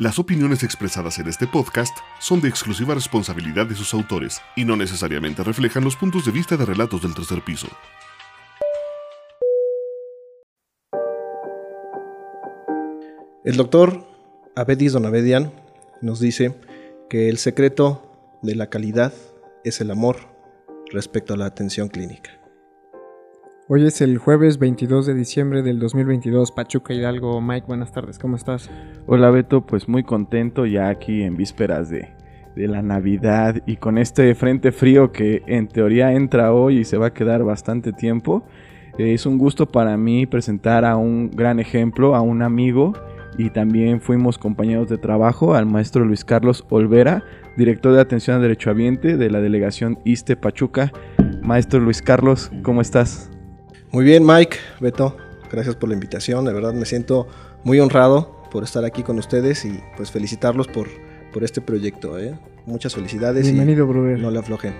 Las opiniones expresadas en este podcast son de exclusiva responsabilidad de sus autores y no necesariamente reflejan los puntos de vista de relatos del tercer piso. El doctor Abedis Donavedian nos dice que el secreto de la calidad es el amor respecto a la atención clínica. Hoy es el jueves 22 de diciembre del 2022, Pachuca Hidalgo. Mike, buenas tardes, ¿cómo estás? Hola Beto, pues muy contento ya aquí en vísperas de, la Navidad y con este frente frío que en teoría entra hoy y se va a quedar bastante tiempo. Eh, es un gusto para mí presentar a un gran ejemplo, a un amigo y también fuimos compañeros de trabajo al maestro Luis Carlos Olvera, director de atención al derechohabiente de la delegación ISTE Pachuca. Maestro Luis Carlos, ¿cómo estás? Muy bien, Mike, Beto, gracias por la invitación. De verdad me siento muy honrado por estar aquí con ustedes y pues felicitarlos por, por este proyecto. ¿eh? Muchas felicidades. Bienvenido, y brother. No le aflojen.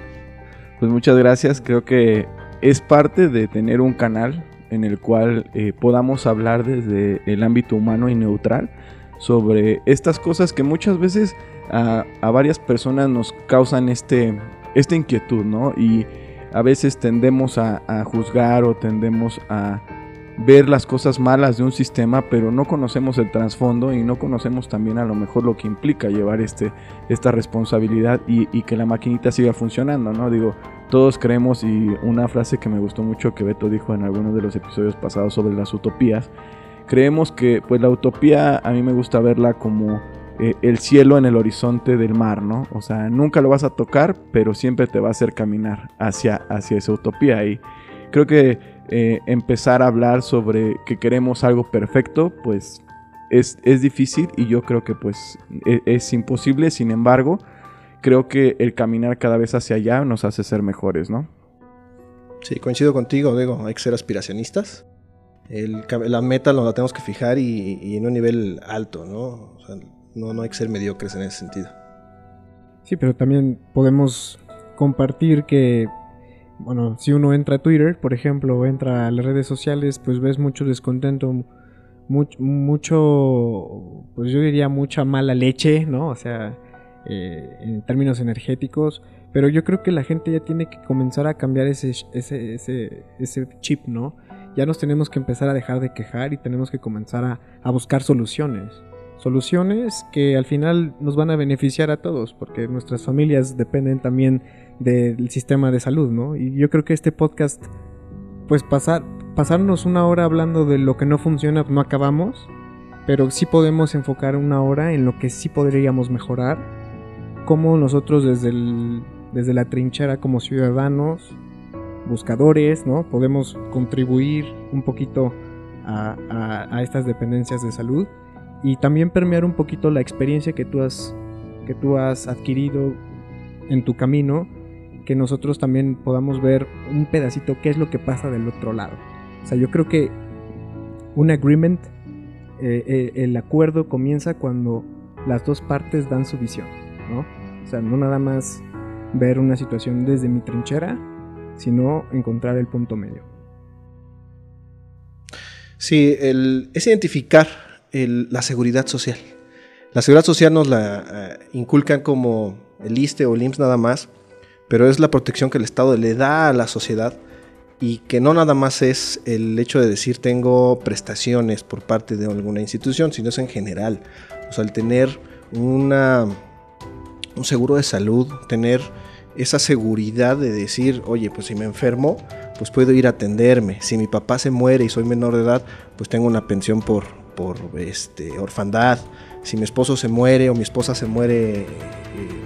Pues muchas gracias. Creo que es parte de tener un canal en el cual eh, podamos hablar desde el ámbito humano y neutral sobre estas cosas que muchas veces a, a varias personas nos causan este, esta inquietud, ¿no? Y a veces tendemos a, juzgar o tendemos a ver las cosas malas de un sistema, pero no conocemos el trasfondo y no conocemos también a lo mejor lo que implica llevar este, esta responsabilidad y, y, que la maquinita siga funcionando, ¿no? Digo, todos creemos y una frase que me gustó mucho que Beto dijo en algunos de los episodios pasados sobre las utopías, creemos que pues la utopía a mí me gusta verla como eh, el cielo en el horizonte del mar, ¿no? O sea, nunca lo vas a tocar, pero siempre te va a hacer caminar hacia, hacia esa utopía. Y creo que eh, empezar a hablar sobre que queremos algo perfecto, pues es, es difícil y yo creo que pues es, es, imposible. Sin embargo, creo que el caminar cada vez hacia allá nos hace ser mejores, ¿no? Sí, coincido contigo, digo, hay que ser aspiracionistas. La meta la tenemos que fijar y, y en un nivel alto, ¿no? O sea, no, no hay que ser mediocres en ese sentido. Sí, pero también podemos compartir que, bueno, si uno entra a Twitter, por ejemplo, o entra a las redes sociales, pues ves mucho descontento, mucho, pues yo diría mucha mala leche, ¿no? O sea, eh, en términos energéticos, pero yo creo que la gente ya tiene que comenzar a cambiar ese, ese, ese, ese chip, ¿no? Ya nos tenemos que empezar a dejar de quejar y tenemos que comenzar a, a buscar soluciones soluciones que al final nos van a beneficiar a todos, porque nuestras familias dependen también del sistema de salud, ¿no? Y yo creo que este podcast, pues pasar, pasarnos una hora hablando de lo que no funciona, no acabamos, pero sí podemos enfocar una hora en lo que sí podríamos mejorar, cómo nosotros desde, el, desde la trinchera como ciudadanos, buscadores, ¿no? Podemos contribuir un poquito a, a, a estas dependencias de salud y también permear un poquito la experiencia que tú has, que tú has adquirido en tu camino, que nosotros también podamos ver un pedacito qué es lo que pasa del otro lado. O sea, yo creo que un agreement, eh, eh, el acuerdo comienza cuando las dos partes dan su visión, ¿no? O sea, no nada más ver una situación desde mi trinchera, sino encontrar el punto medio. Sí, el, es identificar la seguridad social. La seguridad social nos la uh, inculcan como el ISTE o el IMSS nada más, pero es la protección que el Estado le da a la sociedad y que no nada más es el hecho de decir tengo prestaciones por parte de alguna institución, sino es en general. O sea, el tener una, un seguro de salud, tener esa seguridad de decir, oye, pues si me enfermo, pues puedo ir a atenderme. Si mi papá se muere y soy menor de edad, pues tengo una pensión por, por este, orfandad, si mi esposo se muere o mi esposa se muere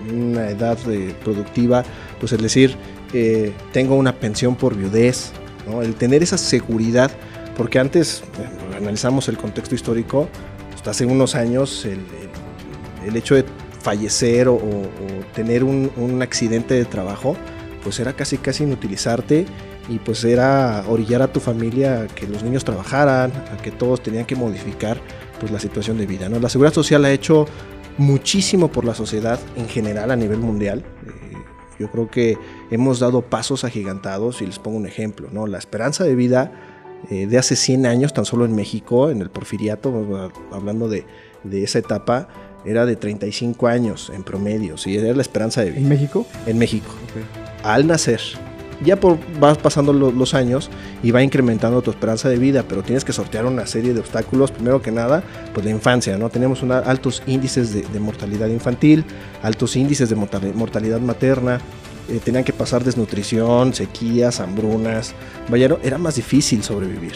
en una edad eh, productiva, pues es decir, eh, tengo una pensión por viudez, ¿no? el tener esa seguridad, porque antes, bueno, analizamos el contexto histórico, hasta hace unos años el, el, el hecho de fallecer o, o tener un, un, accidente de trabajo, pues era casi casi inutilizarte y pues era orillar a tu familia a que los niños trabajaran, a que todos tenían que modificar pues la situación de vida. ¿no? La seguridad social ha hecho muchísimo por la sociedad en general a nivel mundial. Eh, yo creo que hemos dado pasos agigantados y les pongo un ejemplo. ¿no? La esperanza de vida eh, de hace 100 años, tan solo en México, en el porfiriato, hablando de, de esa etapa, era de 35 años en promedio, ¿sí? era la esperanza de vida. ¿En México? En México. Al nacer. Ya por, vas pasando los años y va incrementando tu esperanza de vida, pero tienes que sortear una serie de obstáculos. Primero que nada, pues la infancia, ¿no? Tenemos altos índices de, mortalidad infantil, altos índices de mortalidad materna, eh, tenían que pasar desnutrición, sequías, hambrunas. Vaya, era más difícil sobrevivir.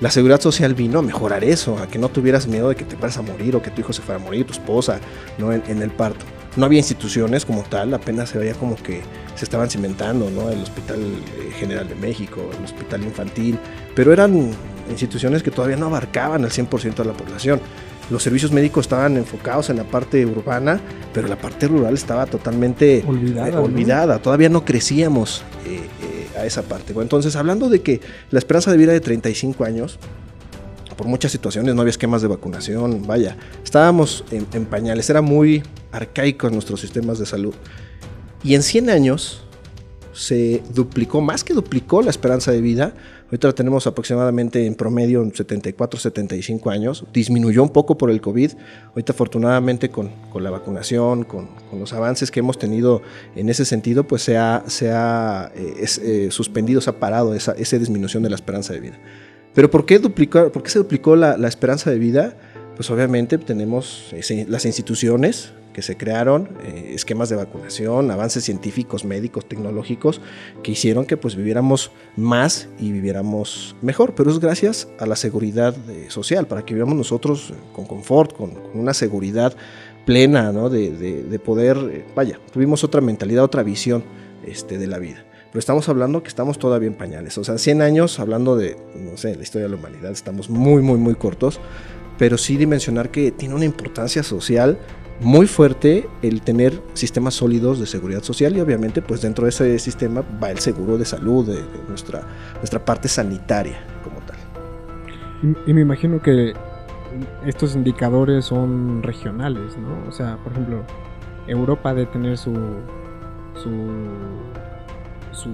La seguridad social vino a mejorar eso, a que no tuvieras miedo de que te fueras a morir o que tu hijo se fuera a morir, tu esposa, ¿no? en el parto no había instituciones como tal, apenas se veía como que se estaban cimentando, ¿no? El Hospital eh, General de México, el Hospital Infantil, pero eran instituciones que todavía no abarcaban al 100% de la población. Los servicios médicos estaban enfocados en la parte urbana, pero la parte rural estaba totalmente olvidada. Eh, olvidada. Todavía no crecíamos eh, a esa parte. Bueno, entonces, hablando de que la esperanza de vida de 35 años, por muchas situaciones, no había esquemas de vacunación, vaya, estábamos en, pañales, era muy arcaico nuestros sistemas de salud. Y en 100 años se duplicó, más que duplicó la esperanza de vida. Ahorita la tenemos aproximadamente en promedio en 74, 75 años. Disminuyó un poco por el COVID. Ahorita afortunadamente con, con la vacunación, con, con, los avances que hemos tenido en ese sentido, pues se ha, se ha eh, eh, suspendido, se ha parado esa, esa disminución de la esperanza de vida. Pero ¿por qué, duplicó, por qué se duplicó la, esperanza de vida? Pues obviamente tenemos las instituciones que se crearon, eh, esquemas de vacunación, avances científicos, médicos, tecnológicos, que hicieron que pues viviéramos más y viviéramos mejor. Pero es gracias a la seguridad eh, social, para que vivamos nosotros con confort, con, una seguridad plena, ¿no? de, de, poder, eh, vaya, tuvimos otra mentalidad, otra visión este, de la vida pero estamos hablando que estamos todavía en pañales. O sea, 100 años hablando de, no sé, la historia de la humanidad, estamos muy, muy, muy cortos, pero sí dimensionar que tiene una importancia social muy fuerte el tener sistemas sólidos de seguridad social y obviamente pues dentro de ese sistema va el seguro de salud, de, nuestra, nuestra parte sanitaria como tal. Y, y, me imagino que estos indicadores son regionales, ¿no? O sea, por ejemplo, Europa de tener su, su su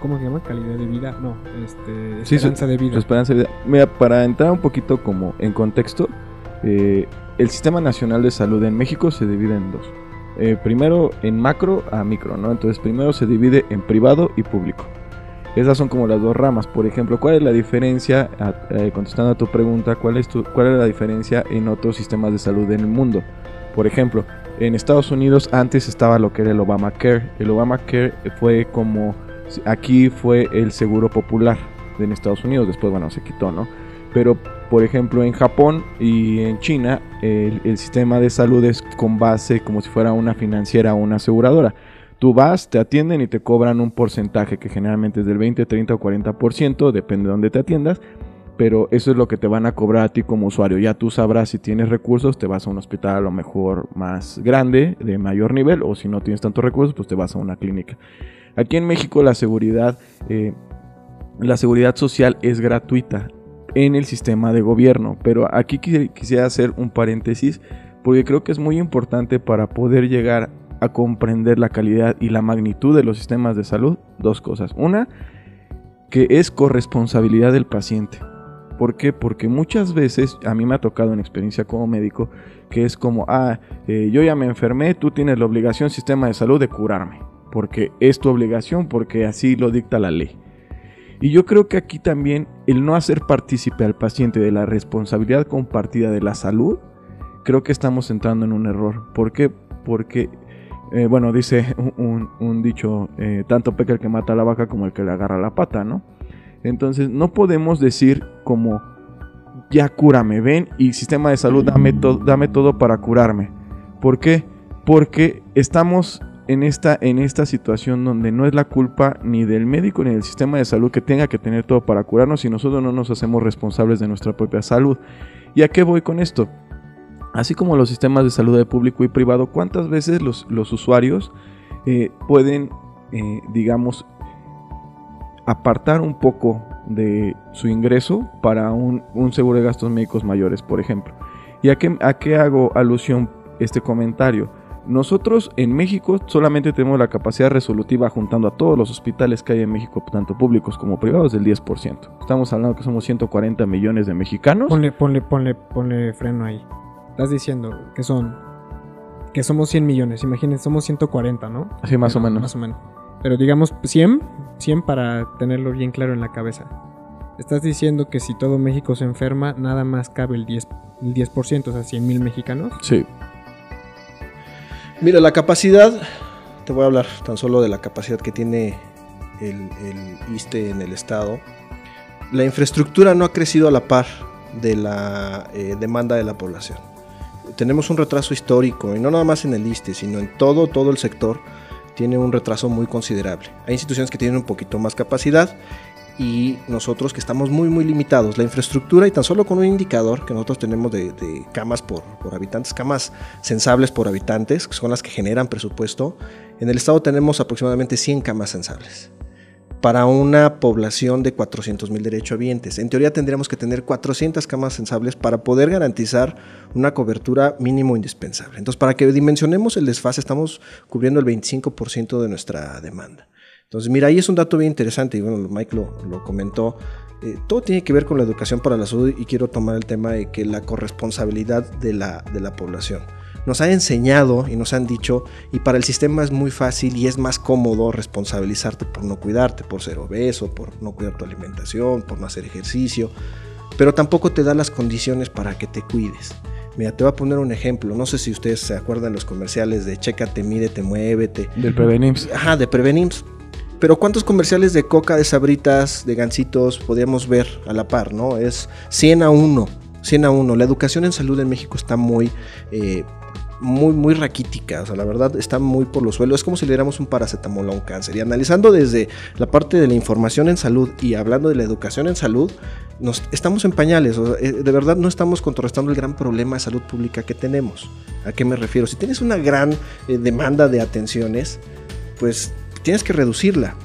¿cómo se llama? calidad de vida, no, este, esperanza de vida. esperanza de vida. Mira, para entrar un poquito como en contexto, eh, el Sistema Nacional de Salud en México se divide en dos. Eh, primero en macro a micro, ¿no? Entonces primero se divide en privado y público. Esas son como las dos ramas. Por ejemplo, ¿cuál es la diferencia, eh, contestando a tu pregunta, ¿cuál es, tu, cuál es la diferencia en otros sistemas de salud en el mundo? Por ejemplo, en Estados Unidos antes estaba lo que era el Obamacare. El Obamacare fue como, aquí fue el seguro popular en Estados Unidos, después bueno, se quitó, ¿no? Pero por ejemplo en Japón y en China el, sistema de salud es con base como si fuera una financiera o una aseguradora. Tú vas, te atienden y te cobran un porcentaje que generalmente es del 20, 30 o 40%, depende de dónde te atiendas pero eso es lo que te van a cobrar a ti como usuario. Ya tú sabrás si tienes recursos, te vas a un hospital a lo mejor más grande, de mayor nivel, o si no tienes tantos recursos, pues te vas a una clínica. Aquí en México la seguridad, eh, la seguridad social es gratuita en el sistema de gobierno, pero aquí quisiera hacer un paréntesis porque creo que es muy importante para poder llegar a comprender la calidad y la magnitud de los sistemas de salud. Dos cosas. Una, que es corresponsabilidad del paciente. ¿Por qué? Porque muchas veces, a mí me ha tocado en experiencia como médico, que es como, ah, eh, yo ya me enfermé, tú tienes la obligación, sistema de salud, de curarme. Porque es tu obligación, porque así lo dicta la ley. Y yo creo que aquí también el no hacer partícipe al paciente de la responsabilidad compartida de la salud, creo que estamos entrando en un error. ¿Por qué? Porque, eh, bueno, dice un, dicho, eh, tanto peca el que mata a la vaca como el que le agarra la pata, ¿no? Entonces no podemos decir como, ya cúrame, ven y sistema de salud, dame, dame todo para curarme. ¿Por qué? Porque estamos en esta, en esta situación donde no es la culpa ni del médico ni del sistema de salud que tenga que tener todo para curarnos si nosotros no nos hacemos responsables de nuestra propia salud. ¿Y a qué voy con esto? Así como los sistemas de salud de público y privado, ¿cuántas veces los, los usuarios eh, pueden eh, digamos, apartar un poco de su ingreso para un, un seguro de gastos médicos mayores, por ejemplo. ¿Y a qué, a qué hago alusión este comentario? Nosotros en México solamente tenemos la capacidad resolutiva juntando a todos los hospitales que hay en México, tanto públicos como privados, del 10%. Estamos hablando que somos 140 millones de mexicanos. Ponle, ponle, ponle, ponle freno ahí. Estás diciendo que son. Que somos 100 millones. Imagínense, somos 140, ¿no? Así más o menos. Más o menos. Pero digamos 100, 100 para tenerlo bien claro en la cabeza. Estás diciendo que si todo México se enferma, nada más cabe el 10%, el 10% o sea, 100 mil mexicanos. Sí. Mira, la capacidad, te voy a hablar tan solo de la capacidad que tiene el, el ISTE en el Estado. La infraestructura no ha crecido a la par de la eh, demanda de la población. Tenemos un retraso histórico, y no nada más en el ISTE, sino en todo, todo el sector, tiene un retraso muy considerable. Hay instituciones que tienen un poquito más capacidad y nosotros que estamos muy muy limitados. La infraestructura y tan solo con un indicador que nosotros tenemos de, de camas por, por, habitantes, camas sensables por habitantes, que son las que generan presupuesto, en el estado tenemos aproximadamente 100 camas sensables para una población de 400 mil derechohabientes. En teoría tendríamos que tener 400 camas sensables para poder garantizar una cobertura mínimo indispensable. Entonces, para que dimensionemos el desfase, estamos cubriendo el 25% de nuestra demanda. Entonces, mira, ahí es un dato bien interesante, y bueno, Mike lo, lo comentó. Eh, todo tiene que ver con la educación para la salud y quiero tomar el tema de que la corresponsabilidad de la, de la población. Nos han enseñado y nos han dicho, y para el sistema es muy fácil y es más cómodo responsabilizarte por no cuidarte, por ser obeso, por no cuidar tu alimentación, por no hacer ejercicio, pero tampoco te da las condiciones para que te cuides. Mira, te voy a poner un ejemplo. No sé si ustedes se acuerdan los comerciales de Chécate, Mídete, Muévete. Del Prevenims. Ajá, de Prevenims. Pero ¿cuántos comerciales de coca, de sabritas, de gancitos podríamos ver a la par? ¿no? Es 100 a 1. 100 a 1. La educación en salud en México está muy, eh, muy, muy raquítica. O sea, la verdad está muy por los suelos. Es como si le diéramos un paracetamol a un cáncer. Y analizando desde la parte de la información en salud y hablando de la educación en salud, nos, estamos en pañales. O sea, de verdad no estamos contrarrestando el gran problema de salud pública que tenemos. ¿A qué me refiero? Si tienes una gran eh, demanda de atenciones, pues tienes que reducirla.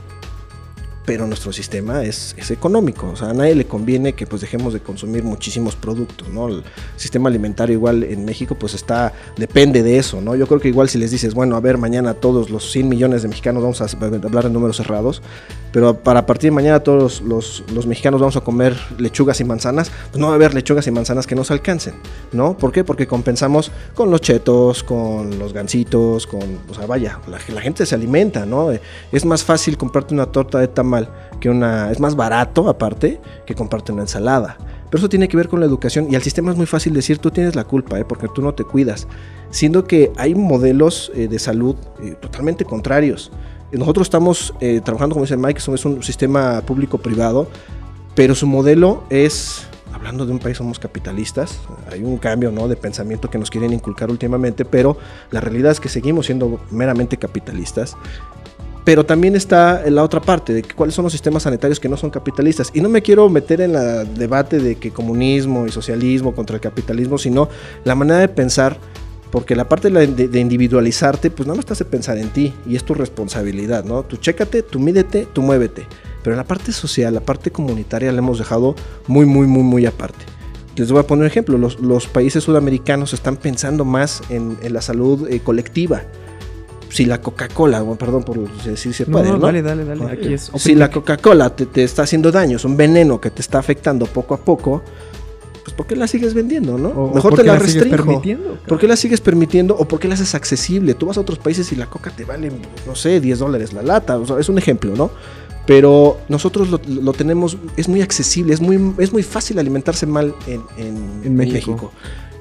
Pero nuestro sistema es, es, económico, o sea, a nadie le conviene que pues dejemos de consumir muchísimos productos, ¿no? El sistema alimentario igual en México pues está, depende de eso, ¿no? Yo creo que igual si les dices, bueno, a ver, mañana todos los 100 millones de mexicanos vamos a hablar en números cerrados, pero para partir de mañana todos los, los, mexicanos vamos a comer lechugas y manzanas, pues no va a haber lechugas y manzanas que nos alcancen, ¿no? ¿Por qué? Porque compensamos con los chetos, con los gancitos, con, o sea, vaya, la, la gente se alimenta, ¿no? Es más fácil comprarte una torta de tamal que una, es más barato aparte que comprarte una ensalada. Pero eso tiene que ver con la educación y al sistema es muy fácil decir tú tienes la culpa, ¿eh? porque tú no te cuidas. Siendo que hay modelos eh, de salud eh, totalmente contrarios. Nosotros estamos eh, trabajando, como dice Mike, es un sistema público-privado, pero su modelo es, hablando de un país somos capitalistas, hay un cambio ¿no? de pensamiento que nos quieren inculcar últimamente, pero la realidad es que seguimos siendo meramente capitalistas. Pero también está la otra parte de que cuáles son los sistemas sanitarios que no son capitalistas. Y no me quiero meter en el debate de que comunismo y socialismo contra el capitalismo, sino la manera de pensar porque la parte de, de, individualizarte, pues nada más te hace pensar en ti y es tu responsabilidad, ¿no? Tú chécate, tú mídete, tú muévete. Pero la parte social, la parte comunitaria la hemos dejado muy, muy, muy, muy aparte. Les voy a poner un ejemplo, los, los países sudamericanos están pensando más en, en la salud eh, colectiva. Si la Coca-Cola, perdón por decir se puede, no, ¿no? Dale, dale, dale. Aquí es si la Coca-Cola te, te está haciendo daño, es un veneno que te está afectando poco a poco, pues ¿por qué la sigues vendiendo, no? O, Mejor te la, la restringo. permitiendo, ¿Por qué la sigues permitiendo o por qué la haces accesible? Tú vas a otros países y la coca te vale, no sé, 10 dólares la lata, o sea, es un ejemplo, ¿no? Pero nosotros lo, lo, tenemos, es muy accesible, es muy, es muy fácil alimentarse mal en, en, en México. en México.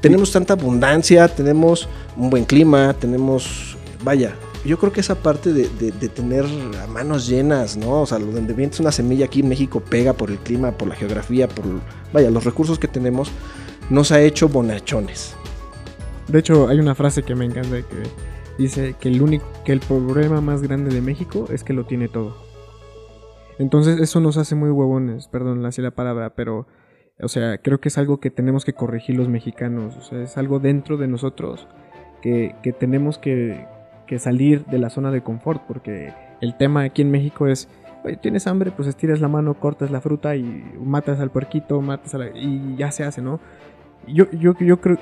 Tenemos tanta abundancia, tenemos un buen clima, tenemos, vaya, yo creo que esa parte de, tener a manos llenas, ¿no? O sea, donde vienes una semilla aquí en México pega por el clima, por la geografía, por, vaya, los recursos que tenemos, nos ha hecho bonachones. De hecho, hay una frase que me encanta que dice que el único, que el problema más grande de México es que lo tiene todo. Entonces eso nos hace muy huevones, perdón, así la palabra, pero, o sea, creo que es algo que tenemos que corregir los mexicanos, o sea, es algo dentro de nosotros que, que tenemos que, que salir de la zona de confort, porque el tema aquí en México es, oye, tienes hambre, pues estiras la mano, cortas la fruta y matas al puerquito, matas a la... y ya se hace, ¿no? Yo, yo, yo creo,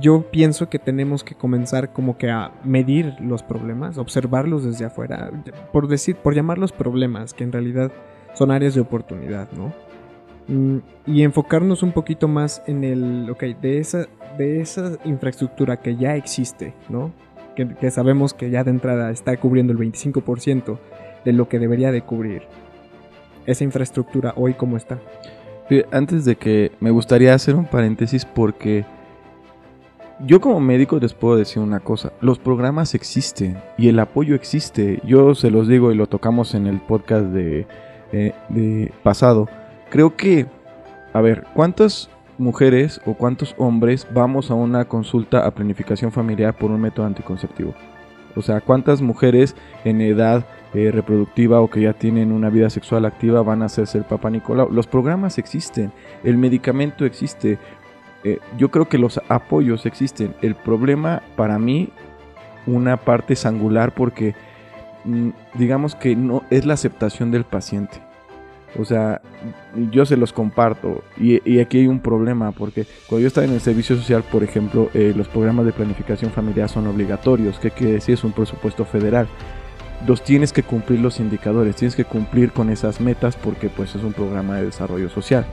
yo pienso que tenemos que comenzar como que a medir los problemas, observarlos desde afuera, por decir, por llamarlos problemas, que en realidad son áreas de oportunidad, ¿no? Mm, y enfocarnos un poquito más en el, ok, de esa, de esa infraestructura que ya existe, ¿no? Que, sabemos que ya de entrada está cubriendo el 25% de lo que debería de cubrir. Esa infraestructura hoy cómo está. Antes de que me gustaría hacer un paréntesis porque yo como médico les puedo decir una cosa, los programas existen y el apoyo existe. Yo se los digo y lo tocamos en el podcast de, eh, de pasado. Creo que, a ver, ¿cuántas mujeres o cuántos hombres vamos a una consulta a planificación familiar por un método anticonceptivo? O sea, ¿cuántas mujeres en edad eh, reproductiva o que ya tienen una vida sexual activa van a hacerse el Papa Nicolau? Los programas existen, el medicamento existe. Eh, yo creo que los apoyos existen. El problema para mí, una parte es angular porque mm, digamos que no es la aceptación del paciente. O sea, yo se los comparto. Y, aquí hay un problema, porque cuando yo estaba en el servicio social, por ejemplo, eh, los programas de planificación familiar son obligatorios. ¿Qué quiere decir? Es un presupuesto federal. Los tienes que cumplir los indicadores, tienes que cumplir con esas metas porque pues es un programa de desarrollo social.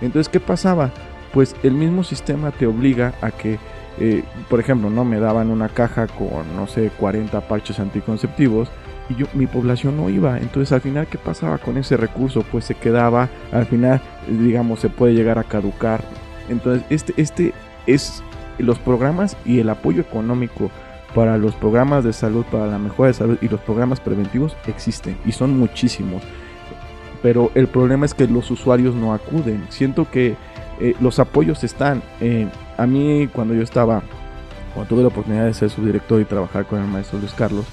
Entonces, ¿qué pasaba? Pues el mismo sistema te obliga a que, eh, por ejemplo, no me daban una caja con, no sé, 40 parches anticonceptivos y yo, mi población no iba. Entonces, al final, ¿qué pasaba con ese recurso? Pues se quedaba, al final, digamos, se puede llegar a caducar. Entonces, este, este es los programas y el apoyo económico para los programas de salud, para la mejora de salud y los programas preventivos existen y son muchísimos. Pero el problema es que los usuarios no acuden. Siento que eh, los apoyos están. Eh, a mí, cuando yo estaba, cuando tuve la oportunidad de ser subdirector y trabajar con el maestro Luis Carlos,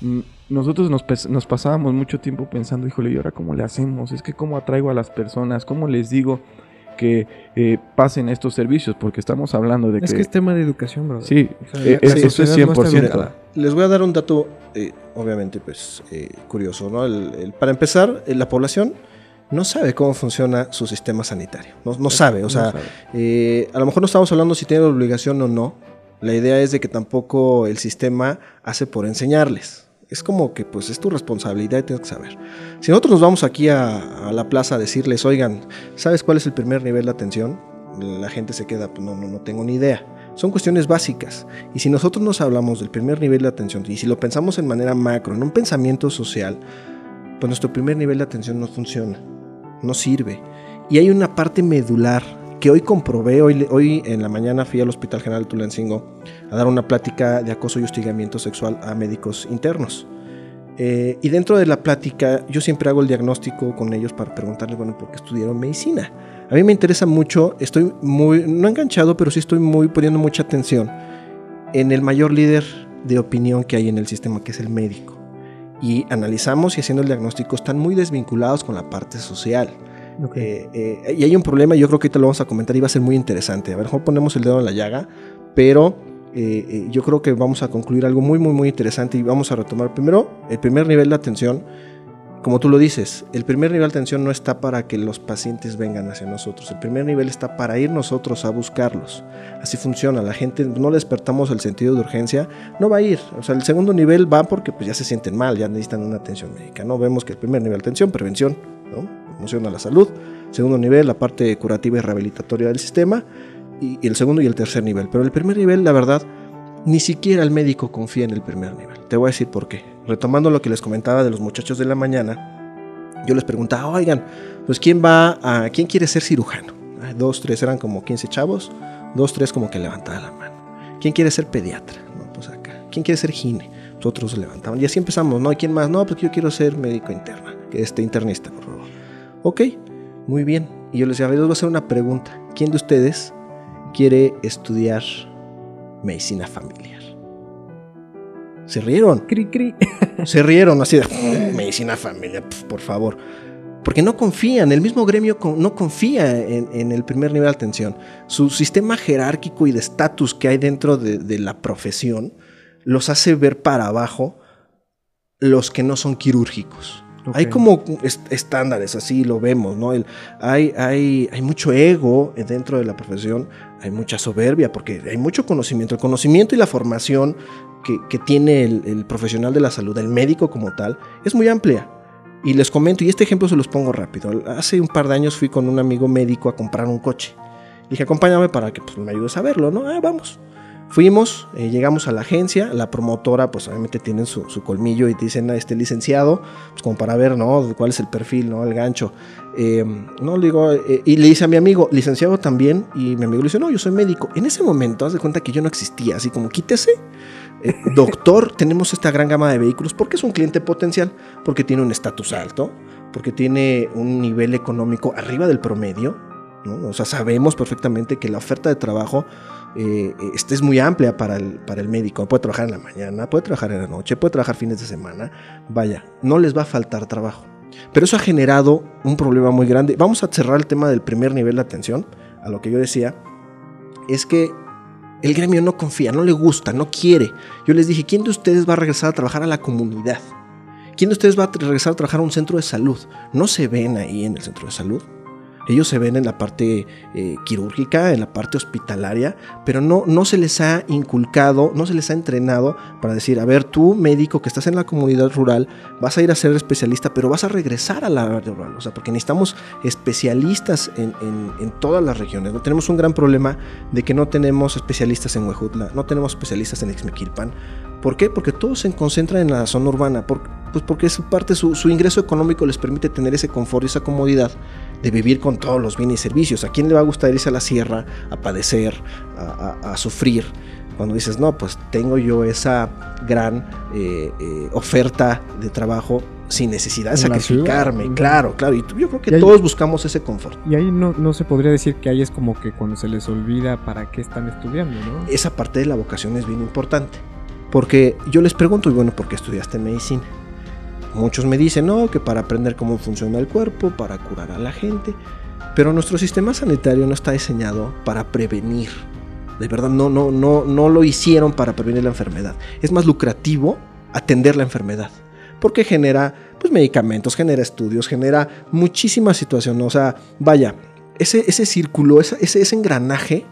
mm, nosotros nos, nos pasábamos mucho tiempo pensando, híjole, ¿y ahora cómo le hacemos? Es que cómo atraigo a las personas, cómo les digo que eh, pasen estos servicios, porque estamos hablando de Es que... que es tema de educación, bro. Sí, O sea, eh, la eso es sociedad no está 100%. educada. Les voy a dar un dato, eh, obviamente, pues eh, curioso, ¿no? El- el- para empezar, eh, la población no sabe cómo funciona su sistema sanitario. No, no sabe, o sea, sabe. eh, a lo mejor no estamos hablando si tiene la obligación o no. La idea es de que tampoco el sistema hace por enseñarles. Es como que pues es tu responsabilidad y tienes que saber. Si nosotros nos vamos aquí a, la plaza a decirles, oigan, ¿sabes cuál es el primer nivel de atención? La gente se queda, pues no, no, no tengo ni idea. Son cuestiones básicas. Y si nosotros nos hablamos del primer nivel de atención y si lo pensamos en manera macro, en un pensamiento social, pues nuestro primer nivel de atención no funciona, no sirve. Y hay una parte medular que hoy comprobé, hoy, hoy en la mañana fui al Hospital General de Tulancingo a dar una plática de acoso y hostigamiento sexual a médicos internos. Eh, y dentro de la plática yo siempre hago el diagnóstico con ellos para preguntarles, bueno, ¿por qué estudiaron medicina? A mí me interesa mucho, estoy muy, no enganchado, pero sí estoy muy poniendo mucha atención en el mayor líder de opinión que hay en el sistema, que es el médico. Y analizamos y haciendo el diagnóstico están muy desvinculados con la parte social. Ok. Eh, eh, y hay un problema, yo creo que ahorita lo vamos a comentar y va a ser muy interesante. A ver, mejor ponemos el dedo en la llaga, pero eh, yo creo que vamos a concluir algo muy, muy, muy interesante y vamos a retomar primero el primer nivel de atención. Como tú lo dices, el primer nivel de atención no está para que los pacientes vengan hacia nosotros. El primer nivel está para ir nosotros a buscarlos. Así funciona. La gente no despertamos el sentido de urgencia, no va a ir. O sea, el segundo nivel va porque pues, ya se sienten mal, ya necesitan una atención médica. No vemos que el primer nivel de atención, prevención, ¿no? Promoción a la salud. Segundo nivel, la parte curativa y rehabilitatoria del sistema. Y, y el segundo y el tercer nivel. Pero el primer nivel, la verdad, ni siquiera el médico confía en el primer nivel. Te voy a decir por qué. Retomando lo que les comentaba de los muchachos de la mañana, yo les preguntaba, oigan, pues quién va a, quién quiere ser cirujano. Dos, tres, eran como 15 chavos, dos, tres como que levantaban la mano. ¿Quién quiere ser pediatra? No, pues acá. ¿Quién quiere ser gine? Pues otros levantaban. Y así empezamos, ¿no? ¿Y quién más? No, pues yo quiero ser médico interna, este internista, por favor. Ok, muy bien. Y yo les decía, a ver, les voy a hacer una pregunta. ¿Quién de ustedes quiere estudiar medicina familiar? Se rieron. Cri, cri. Se rieron así de "Mm, medicina familiar, por favor. Porque no confían, el mismo gremio no confía en, en el primer nivel de atención. Su sistema jerárquico y de estatus que hay dentro de, de la profesión los hace ver para abajo los que no son quirúrgicos. Ok. Hay como est- estándares, así lo vemos, ¿no? El- hay, hay, hay mucho ego dentro de la profesión, hay mucha soberbia, porque hay mucho conocimiento. El conocimiento y la formación que, que tiene el, el profesional de la salud, el médico como tal, es muy amplia. Y les comento, y este ejemplo se los pongo rápido. Hace un par de años fui con un amigo médico a comprar un coche. Dije, acompáñame para que pues, me ayudes a verlo, ¿no? Ah, vamos. Fuimos, eh, llegamos a la agencia, la promotora pues obviamente tienen su, su colmillo y te dicen, "Ah, este licenciado, pues como para ver, ¿no? ¿Cuál es el perfil, ¿no? El gancho. Eh, no, le digo, eh, y le dice a mi amigo, licenciado también, y mi amigo le dice, no, yo soy médico. En ese momento, haz de cuenta que yo no existía, así como quítese. Doctor, tenemos esta gran gama de vehículos porque es un cliente potencial, porque tiene un estatus alto, porque tiene un nivel económico arriba del promedio, ¿no? O sea, sabemos perfectamente que la oferta de trabajo eh, esta es muy amplia para el, para el médico. Puede trabajar en la mañana, puede trabajar en la noche, puede trabajar fines de semana. Vaya, no les va a faltar trabajo. Pero eso ha generado un problema muy grande. Vamos a cerrar el tema del primer nivel de atención, a lo que yo decía, es que el gremio no confía, no le gusta, no quiere. Yo les dije, ¿quién de ustedes va a regresar a trabajar a la comunidad? ¿Quién de ustedes va a regresar a trabajar a un centro de salud? No se ven ahí en el centro de salud. Ellos se ven en la parte eh, quirúrgica, en la parte hospitalaria, pero no, no se les ha inculcado, no se les ha entrenado para decir, a ver, tú médico que estás en la comunidad rural, vas a ir a ser especialista, pero vas a regresar a la área rural. O sea, porque necesitamos especialistas en, en- en todas las regiones. ¿no? Tenemos un gran problema de que no tenemos especialistas en Huejutla, no tenemos especialistas en Ixmiquilpan. ¿Por qué? Porque todos se concentran en la zona urbana, por- pues porque su parte, su, su ingreso económico les permite tener ese confort y esa comodidad de vivir con todos los bienes y servicios. ¿A quién le va a gustar irse a la sierra a padecer, a, a- a sufrir? Cuando dices, no, pues tengo yo esa gran eh, eh, oferta de trabajo sin necesidad de sacrificarme. ciudad. Claro, claro. Y yo creo que Y todos buscamos ese confort. Y ahí no, no se podría decir que ahí es como que cuando se les olvida para qué están estudiando, ¿no? Esa parte de la vocación es bien importante. Porque yo les pregunto, y bueno, ¿por qué estudiaste medicina? Muchos me dicen, no, que para aprender cómo funciona el cuerpo, para curar a la gente. Pero nuestro sistema sanitario no está diseñado para prevenir. De verdad, no, no, no, no lo hicieron para prevenir la enfermedad. Es más lucrativo atender la enfermedad. Porque genera pues, medicamentos, genera estudios, genera muchísimas situaciones. O sea, vaya, ese, ese círculo, ese, ese, ese engranaje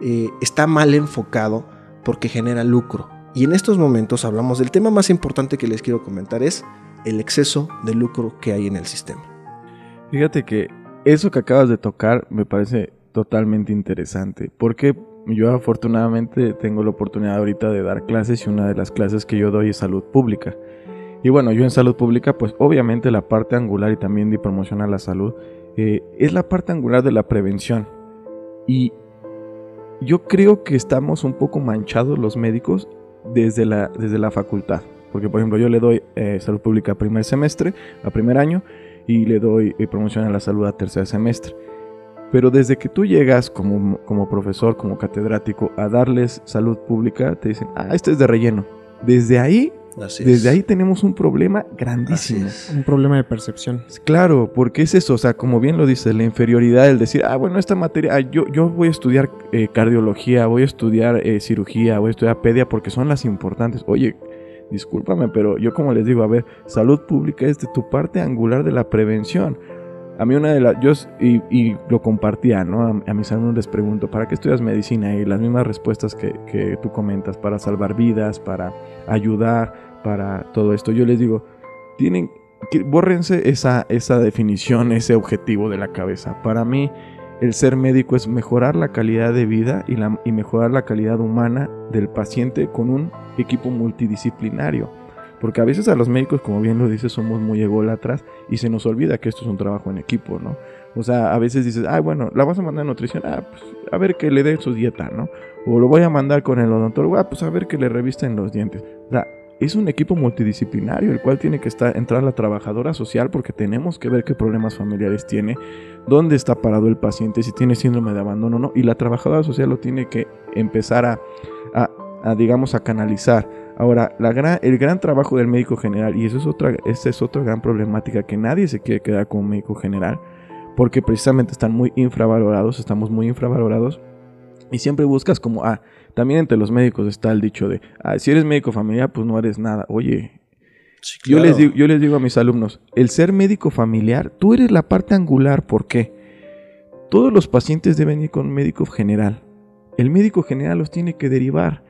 eh, está mal enfocado porque genera lucro. Y en estos momentos hablamos del tema más importante que les quiero comentar es el exceso de lucro que hay en el sistema. Fíjate que eso que acabas de tocar me parece totalmente interesante. Porque yo afortunadamente tengo la oportunidad ahorita de dar clases y una de las clases que yo doy es salud pública. Y bueno, yo en salud pública, pues obviamente la parte angular y también de promoción a la salud eh, es la parte angular de la prevención. Y yo creo que estamos un poco manchados los médicos desde la, desde la facultad. Porque, por ejemplo, yo le doy eh, salud pública a primer semestre, a primer año, y le doy eh, promoción a la salud a tercer semestre. Pero desde que tú llegas como, como profesor, como catedrático, a darles salud pública, te dicen, ah, este es de relleno. Desde ahí, Así desde es. ahí tenemos un problema grandísimo. Un problema de percepción. Claro, porque es eso, o sea, como bien lo dice, la inferioridad, el decir, ah, bueno, esta materia, ah, yo, yo voy a estudiar eh, cardiología, voy a estudiar eh, cirugía, voy a estudiar pedia, porque son las importantes. Oye, discúlpame, pero yo como les digo, a ver, salud pública es de tu parte angular de la prevención. A mí una de las, yo, y, y lo compartía, ¿no? A, mis alumnos les pregunto, ¿para qué estudias medicina? Y las mismas respuestas que, que tú comentas, para salvar vidas, para ayudar, para todo esto. Yo les digo, tienen, bórrense esa, esa definición, ese objetivo de la cabeza. Para mí, el ser médico es mejorar la calidad de vida y, mejorar la calidad humana del paciente con un equipo multidisciplinario. Porque a veces a los médicos, como bien lo dices, somos muy ególatras y se nos olvida que esto es un trabajo en equipo, ¿no? O sea, a veces dices, ah, bueno, la vas a mandar a nutrición, ah, pues a ver que le dé su dieta, ¿no? O lo voy a mandar con el odontólogo, ah, pues a ver que le revisten los dientes. O sea, es un equipo multidisciplinario, el cual tiene que estar, entrar la trabajadora social porque tenemos que ver qué problemas familiares tiene, dónde está parado el paciente, si tiene síndrome de abandono o no, y la trabajadora social lo tiene que empezar a, a, digamos, a canalizar. Ahora, la gran, el gran trabajo del médico general, y eso es otra, esa es otra gran problemática, que nadie se quiere quedar como médico general, porque precisamente están muy infravalorados, estamos muy infravalorados, y siempre buscas como, ah, también entre los médicos está el dicho de, ah, si eres médico familiar, pues no eres nada. Oye, Sí, Yo, les digo, yo les digo a mis alumnos, el ser médico familiar, tú eres la parte angular. ¿Por qué? Todos los pacientes deben ir con un médico general. El médico general los tiene que derivar.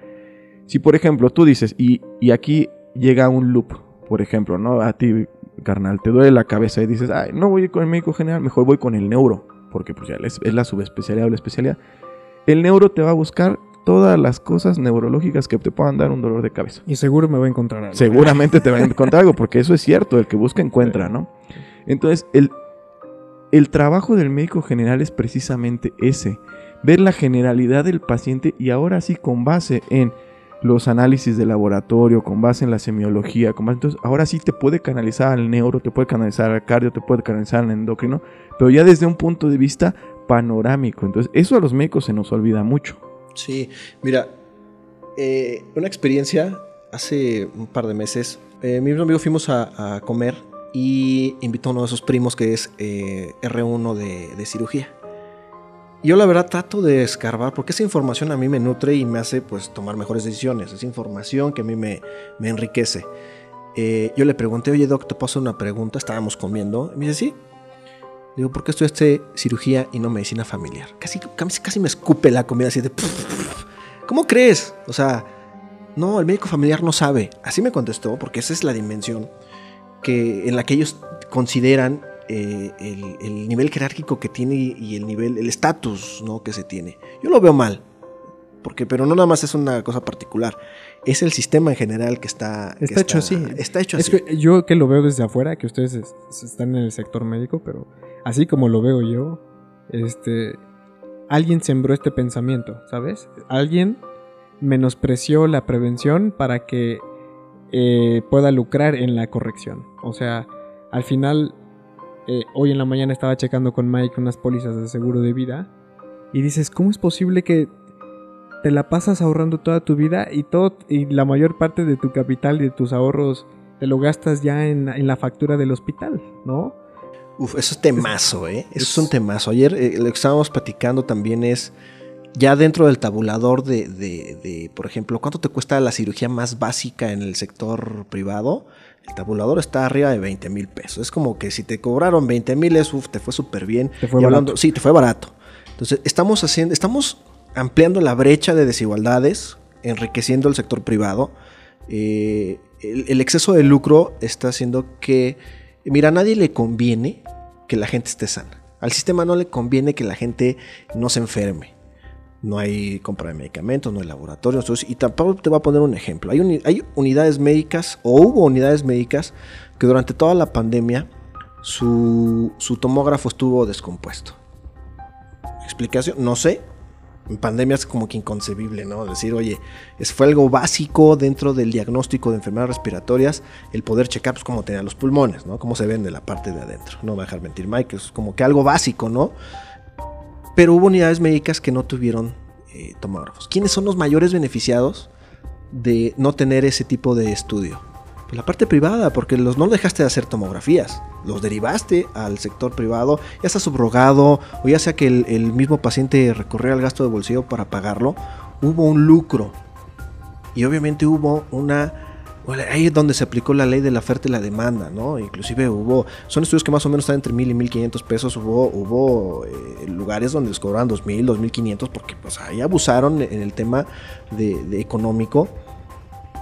Si, por ejemplo, tú dices, y, y aquí llega un loop, por ejemplo, ¿no? A ti, carnal, te duele la cabeza y dices, ay, no voy a ir con el médico general, mejor voy con el neuro, porque pues ya es, es la subespecialidad o la especialidad. El neuro te va a buscar todas las cosas neurológicas que te puedan dar un dolor de cabeza. Y seguro me voy a encontrar algo. Seguramente te va a encontrar algo, porque eso es cierto, el que busca encuentra, ¿no? Entonces, el, el trabajo del médico general es precisamente ese, ver la generalidad del paciente y ahora sí con base en los análisis de laboratorio, con base en la semiología, con base, entonces ahora sí te puede canalizar al neuro, te puede canalizar al cardio, te puede canalizar al endocrino, pero ya desde un punto de vista panorámico. Entonces, eso a los médicos se nos olvida mucho. Sí, mira, eh, una experiencia hace un par de meses. Eh, mi amigo fuimos a, comer y invitó a uno de sus primos que es eh, R1 de, de cirugía. Yo la verdad trato de escarbar porque esa información a mí me nutre y me hace pues tomar mejores decisiones. Es información que a mí me, enriquece. Eh, yo le pregunté, oye doc, te hacer una pregunta. Estábamos comiendo. Y me dice, sí. Digo, ¿por qué estudiaste cirugía y no medicina familiar? Casi, casi, casi me escupe la comida así de... ¿Cómo crees? O sea, no, el médico familiar no sabe. Así me contestó, porque esa es la dimensión que, en la que ellos consideran eh, el, el nivel jerárquico que tiene y el nivel, el estatus ¿no? que se tiene. Yo lo veo mal, porque, pero no nada más es una cosa particular. Es el sistema en general que está... que Está hecho así. Está hecho Es así. que yo que lo veo desde afuera, que ustedes es- están en el sector médico, pero así como lo veo yo, este, alguien sembró este pensamiento, ¿sabes? Alguien menospreció la prevención para que eh, pueda lucrar en la corrección. O sea, al final, eh, hoy en la mañana estaba checando con Mike unas pólizas de seguro de vida y dices, ¿cómo es posible que te la pasas ahorrando toda tu vida y todo y la mayor parte de tu capital y de tus ahorros te lo gastas ya en, en la factura del hospital, ¿no? Uf, eso es temazo, ¿eh? Eso es un temazo. Ayer eh, lo que estábamos platicando también es ya dentro del tabulador de, de- de, por ejemplo, ¿cuánto te cuesta la cirugía más básica en el sector privado? El tabulador está arriba de 20 mil pesos. Es como que si te cobraron 20 mil, uf, te fue súper bien. Te fue Y barato. sí, te fue barato. Entonces, estamos haciendo, estamos ampliando la brecha de desigualdades, enriqueciendo el sector privado. Eh, el, el exceso de lucro está haciendo que, mira, a nadie le conviene que la gente esté sana. Al sistema no le conviene que la gente no se enferme. No hay compra de medicamentos, no hay laboratorios. entonces- y tampoco te voy a poner un ejemplo. Hay, uni- hay unidades médicas o hubo unidades médicas que durante toda la pandemia su, su tomógrafo estuvo descompuesto. ¿Explicación? No sé. En pandemia es como que inconcebible, ¿no? Decir, oye, fue algo básico dentro del diagnóstico de enfermedades respiratorias, el poder checar pues, cómo tenían los pulmones, ¿no? Cómo se ven de la parte de adentro. No me va a dejar mentir Mike, es como que algo básico, ¿no? Pero hubo unidades médicas que no tuvieron eh, tomógrafos. ¿Quiénes son los mayores beneficiados de no tener ese tipo de estudio? La parte privada, porque los no dejaste de hacer tomografías, los derivaste al sector privado, ya sea subrogado o ya sea que el, el mismo paciente recorriera al gasto de bolsillo para pagarlo, hubo un lucro. Y obviamente hubo una... bueno, ahí es donde se aplicó la ley de la oferta y la demanda, ¿no? Inclusive hubo... Son estudios que más o menos están entre mil y mil quinientos pesos. Hubo, hubo eh, lugares donde les cobraban dos mil, dos mil quinientos porque pues ahí abusaron en el tema de económico.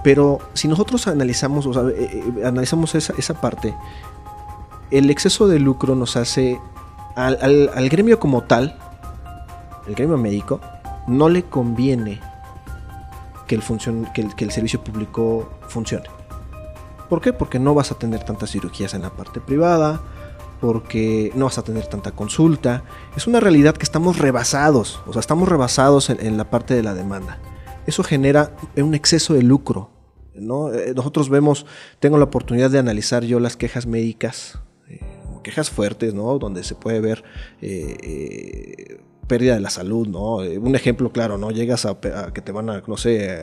Pero si nosotros analizamos, eh, eh, analizamos esa, parte, el exceso de lucro nos hace al, gremio como tal, el gremio médico, no le conviene que el, servicio público funcione. ¿Por qué? Porque no vas a tener tantas cirugías en la parte privada, porque no vas a tener tanta consulta. Es una realidad que estamos rebasados, o sea, estamos rebasados en la parte de la demanda. Eso genera un exceso de lucro. ¿no? Eh, Nosotros vemos, tengo la oportunidad de analizar yo las quejas médicas, eh, quejas fuertes, ¿no? Donde se puede ver eh, eh, pérdida de la salud, ¿no? Eh, un ejemplo claro, ¿no? Llegas a, que te van a, no sé,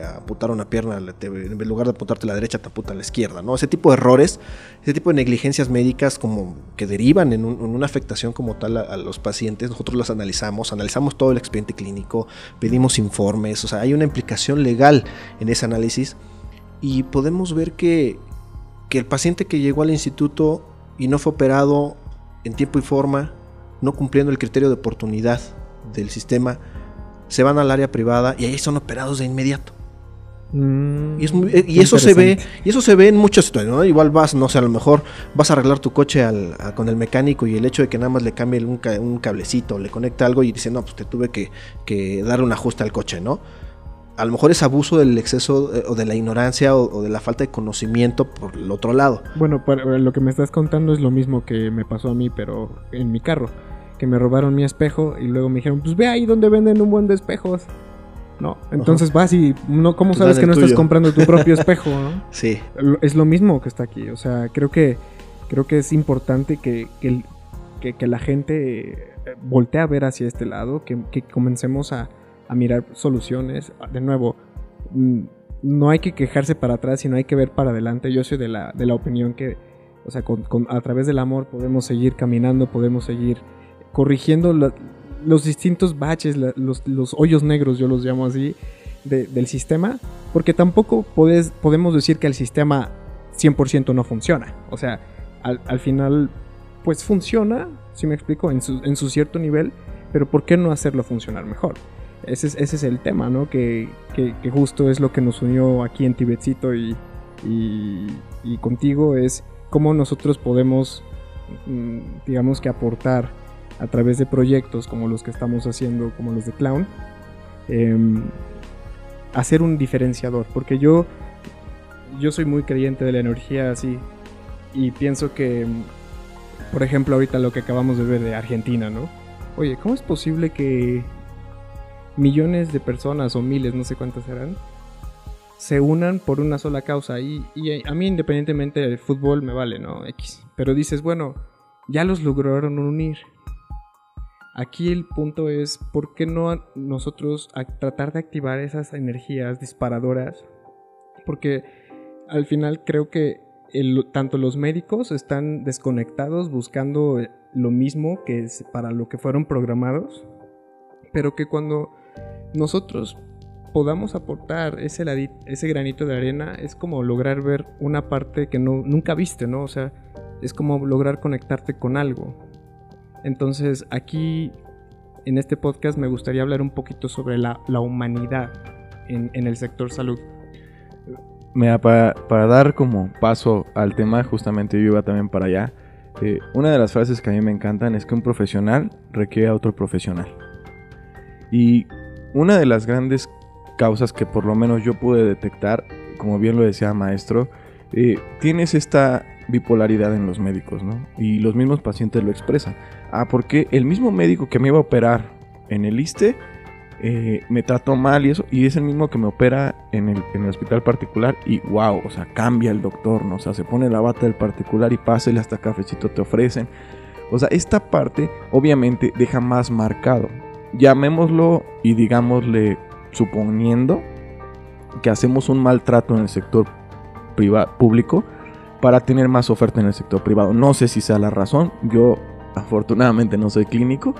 una pierna, te- en lugar de apuntarte la derecha, te amputan la izquierda, ¿no? Ese tipo de errores, ese tipo de negligencias médicas como que derivan en, un- en una afectación como tal a, a los pacientes, nosotros las analizamos, analizamos todo el expediente clínico, pedimos informes, o sea, hay una implicación legal en ese análisis y podemos ver que que el paciente que llegó al instituto y no fue operado en tiempo y forma, no cumpliendo el criterio de oportunidad del sistema, se van al área privada y ahí son operados de inmediato. Mm, Y, es muy- eh, y eso se ve, y eso se ve en muchas situaciones, ¿no? Igual vas, no sé, a lo mejor vas a arreglar tu coche al- a- con el mecánico y el hecho de que nada más le cambie un, un cablecito, le conecta algo y dice, no, pues te tuve que, que dar un ajuste al coche, ¿no? A lo mejor es abuso del exceso eh, o de la ignorancia o, o de la falta de conocimiento por el otro lado. Bueno, para- lo que me estás contando es lo mismo que me pasó a mí, pero en mi carro. Que me robaron mi espejo y luego me dijeron, pues ve ahí donde venden un buen de espejos. No, entonces vas y no, ¿cómo sabes que no estás comprando tu propio espejo? no? Sí, Es lo mismo que está aquí. O sea, creo que creo que es importante que, que, que- que la gente eh, voltee a ver hacia este lado, que, que comencemos a, a mirar soluciones. De nuevo, mm, no hay que quejarse para atrás, sino hay que ver para adelante. Yo soy de la, de la opinión que, o sea, con- con- a través del amor podemos seguir caminando, podemos seguir corrigiendo los distintos baches, los, los hoyos negros, yo los llamo así, de- del sistema, porque tampoco podemos decir que el sistema 100% no funciona. O sea, al, al final, pues funciona, si me explico, en su, en su cierto nivel, pero ¿por qué no hacerlo funcionar mejor? Ese es, ese es el tema, ¿no? Que, que- que justo es lo que nos unió aquí en Tibetcito y, y, y contigo, es cómo nosotros podemos, mm, digamos que aportar a través de proyectos como los que estamos haciendo, como los de Clown, em, hacer un diferenciador, porque yo, yo soy muy creyente de la energía así y pienso que, por ejemplo, ahorita lo que acabamos de ver de Argentina, ¿no? Oye, ¿cómo es posible que millones de personas o miles, no sé cuántas serán, se unan por una sola causa? Y, y a mí independientemente del fútbol me vale, ¿no? X. Pero dices, bueno, ya los lograron unir. Aquí el punto es, ¿por qué no nosotros tratar de activar esas energías disparadoras? Porque al final creo que tanto los médicos están desconectados buscando eh, lo mismo que es para lo que fueron programados, pero que cuando nosotros podamos aportar ese, ese granito de arena es como lograr ver una parte que no, nunca viste, ¿no? O sea, es como lograr conectarte con algo. Entonces aquí en este podcast me gustaría hablar un poquito sobre la, humanidad en, en el sector salud. Mira, para, para dar como paso al tema, justamente yo iba también para allá. eh, una de las frases que a mí me encantan es que un profesional requiere a otro profesional. Y una de las grandes causas que por lo menos yo pude detectar, como bien lo decía maestro, eh, tienes esta bipolaridad en los médicos, ¿no? Y los mismos pacientes lo expresan. Ah, porque el mismo médico que me iba a operar en el ISTE eh, me trató mal y eso, y es el mismo que me opera en el, en el hospital particular y wow, o sea, cambia el doctor. O sea, se pone la bata del particular y pásele hasta cafecito te ofrecen. O sea, esta parte obviamente deja más marcado. Llamémoslo y digámosle suponiendo que hacemos un maltrato en el sector priva- público para tener más oferta en el sector privado. No sé si sea la razón, yo afortunadamente no soy clínico,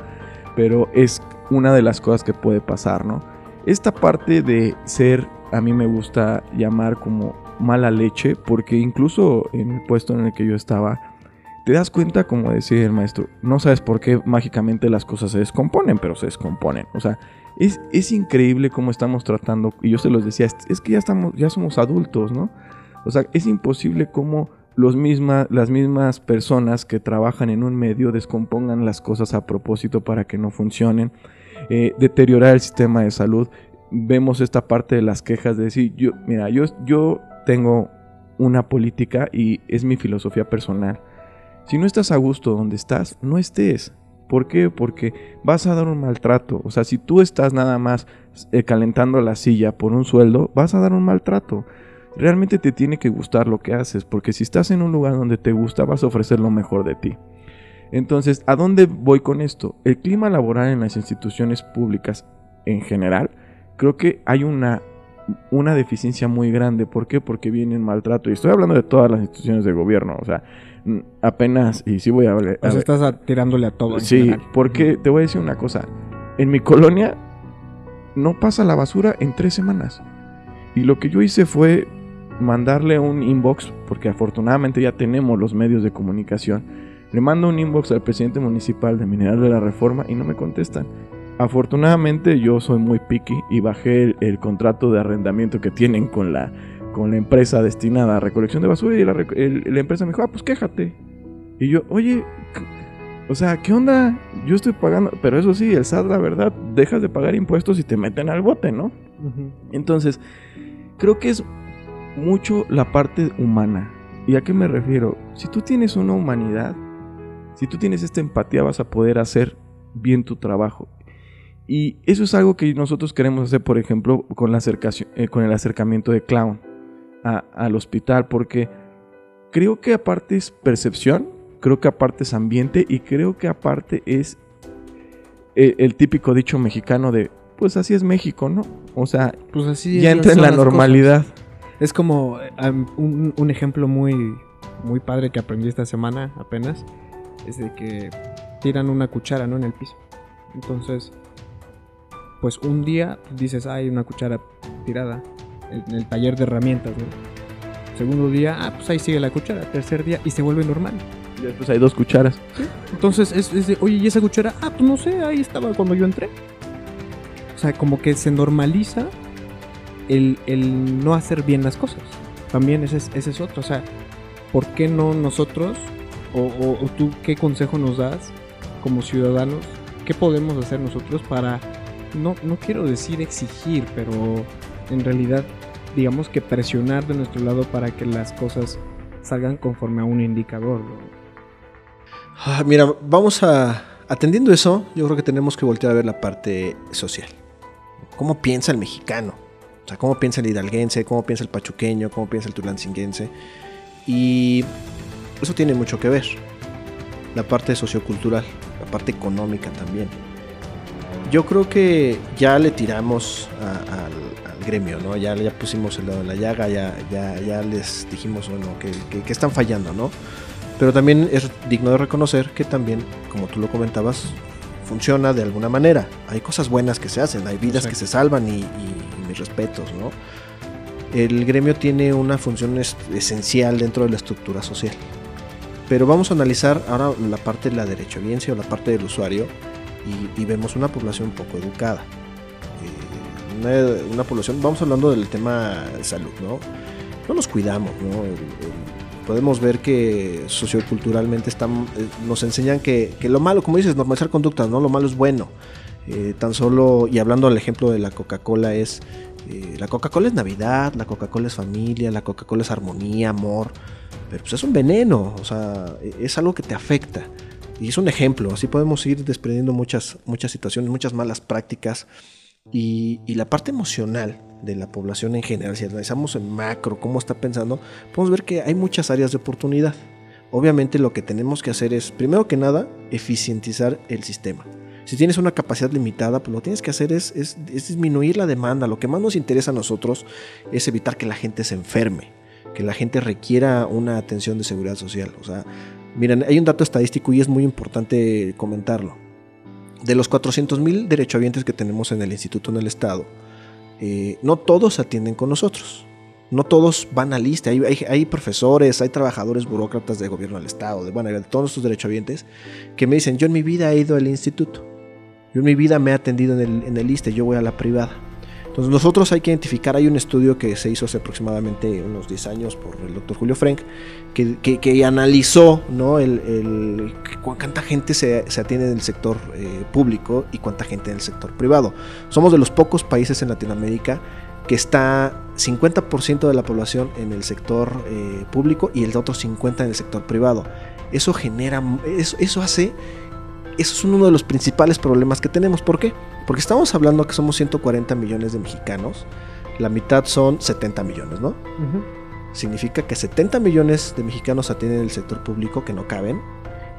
pero es una de las cosas que puede pasar, ¿no? Esta parte de ser, a mí me gusta llamar como mala leche, porque incluso en el puesto en el que yo estaba, te das cuenta, como decía el maestro, no sabes por qué mágicamente las cosas se descomponen, pero se descomponen. O sea, es, es increíble cómo estamos tratando, y yo se los decía, es, que ya, estamos, ya somos adultos, ¿no? O sea, es imposible cómo los misma, las mismas personas que trabajan en un medio descompongan las cosas a propósito para que no funcionen, eh, deteriorar el sistema de salud. Vemos esta parte de las quejas de decir, yo, mira, yo, yo tengo una política y es mi filosofía personal. Si no estás a gusto donde estás, no estés. ¿Por qué? Porque vas a dar un maltrato. O sea, si tú estás nada más eh, calentando la silla por un sueldo, vas a dar un maltrato. Realmente te tiene que gustar lo que haces, porque si estás en un lugar donde te gusta, vas a ofrecer lo mejor de ti. Entonces, ¿a dónde voy con esto? El clima laboral en las instituciones públicas en general, creo que hay una, una deficiencia muy grande. ¿Por qué? Porque viene el maltrato. Y estoy hablando de todas las instituciones de gobierno. O sea, apenas, y sí voy a hablar. O sea, estás a- tirándole a todo. Sí, general. porque te voy a decir una cosa. En mi colonia no pasa la basura en tres semanas. Y lo que yo hice fue mandarle un inbox, porque afortunadamente ya tenemos los medios de comunicación. Le mando un inbox al presidente municipal de Mineral de la Reforma y no me contestan. Afortunadamente yo soy muy picky y bajé el, el contrato de arrendamiento que tienen con la, con la empresa destinada a recolección de basura y la, el- la empresa me dijo, ah, pues quéjate. Y yo, oye, o sea, ¿qué onda? Yo estoy pagando, pero eso sí, el SAT, la verdad, dejas de pagar impuestos y te meten al bote, ¿no? Entonces, creo que es mucho la parte humana. ¿Y a qué me refiero? Si tú tienes una humanidad, si tú tienes esta empatía, vas a poder hacer bien tu trabajo. Y eso es algo que nosotros queremos hacer, por ejemplo, con, la acercación- eh, con el acercamiento de Clown a- al hospital, porque creo que aparte es percepción, creo que aparte es ambiente y creo que aparte es eh, el típico dicho mexicano de, pues así es México, ¿no? O sea, Pues así ya entra en la cosas. Es como un, un ejemplo muy, muy padre que aprendí esta semana apenas. Es de que tiran una cuchara ¿no? en el piso. Entonces, pues un día dices, hay una cuchara tirada en el taller de herramientas. ¿no? Segundo día, ah, pues ahí sigue la cuchara. Tercer día y se vuelve normal. Y después hay dos cucharas. Entonces es, es de, oye, ¿y esa cuchara? Ah, pues no sé, ahí estaba cuando yo entré. O sea, como que se normaliza el, el no hacer bien las cosas. También ese es, ese es otro. O sea, ¿por qué no nosotros, o, tú qué consejo nos das como ciudadanos? ¿Qué podemos hacer nosotros para, no, no quiero decir exigir, pero en realidad, digamos que presionar de nuestro lado para que las cosas salgan conforme a un indicador? Ah, mira, vamos a. Atendiendo eso, yo creo que tenemos que voltear a ver la parte social. ¿Cómo piensa el mexicano? O sea, ¿cómo piensa el hidalguense? ¿Cómo piensa el pachuqueño? ¿Cómo piensa el tulancinguense? Y eso tiene mucho que ver. La parte sociocultural, la parte económica también. Yo creo que ya le tiramos a- al, al gremio, ¿no? Ya, ya pusimos el dedo en la llaga, ya, ya, ya les dijimos, bueno, que, que- que están fallando, ¿no? Pero también es digno de reconocer que también, como tú lo comentabas, funciona de alguna manera. Hay cosas buenas que se hacen, hay vidas que se salvan y, y- y mis respetos, ¿no? El gremio tiene una función es- esencial dentro de la estructura social. Pero vamos a analizar ahora la parte de la derechohabiencia o la parte del usuario y, y vemos una población poco educada. Eh, una, una población, vamos hablando del tema salud, ¿no? No nos cuidamos, ¿no? El- el- podemos ver que socioculturalmente están, eh, nos enseñan que, que lo malo, como dices, normalizar conductas, ¿no? Lo malo es bueno. Eh, tan solo, y hablando al ejemplo de la Coca-Cola, es eh, la Coca-Cola es Navidad, la Coca-Cola es familia, la Coca-Cola es armonía, amor, pero pues es un veneno, o sea, e- es algo que te afecta. Y es un ejemplo, así podemos ir desprendiendo muchas, muchas situaciones, muchas malas prácticas. Y, y la parte emocional de la población en general, si analizamos en macro cómo está pensando, podemos ver que hay muchas áreas de oportunidad. Obviamente lo que tenemos que hacer es, primero que nada, eficientizar el sistema. Si tienes una capacidad limitada, pues lo que tienes que hacer es, es- disminuir la demanda. Lo que más nos interesa a nosotros es evitar que la gente se enferme, que la gente requiera una atención de seguridad social. O sea, miren, hay un dato estadístico y es muy importante comentarlo. De los 400.000 derechohabientes que tenemos en el instituto en el estado, eh, no todos atienden con nosotros. No todos van a lista. Hay, hay- hay profesores, hay trabajadores burócratas de gobierno del Estado, de, bueno, de todos estos derechohabientes, que me dicen, yo en mi vida he ido al instituto. Yo en mi vida me he atendido en el, en el ISSSTE, yo voy a la privada. Nosotros hay que identificar, hay un estudio que se hizo hace aproximadamente unos 10 años por el doctor Julio Frank, que, que- analizó ¿no? el, el- cu- cuánta gente se, se atiende en el sector eh, público y cuánta gente en el sector privado. Somos de los pocos países en Latinoamérica que está 50% de la población en el sector eh, público y el otro 50% en el sector privado. Eso genera, eso, eso hace, eso es uno de los principales problemas que tenemos. ¿Por qué? Porque estamos hablando que somos 140 millones de mexicanos, la mitad son 70 millones, ¿no? Significa que 70 millones de mexicanos atienden el sector público que no caben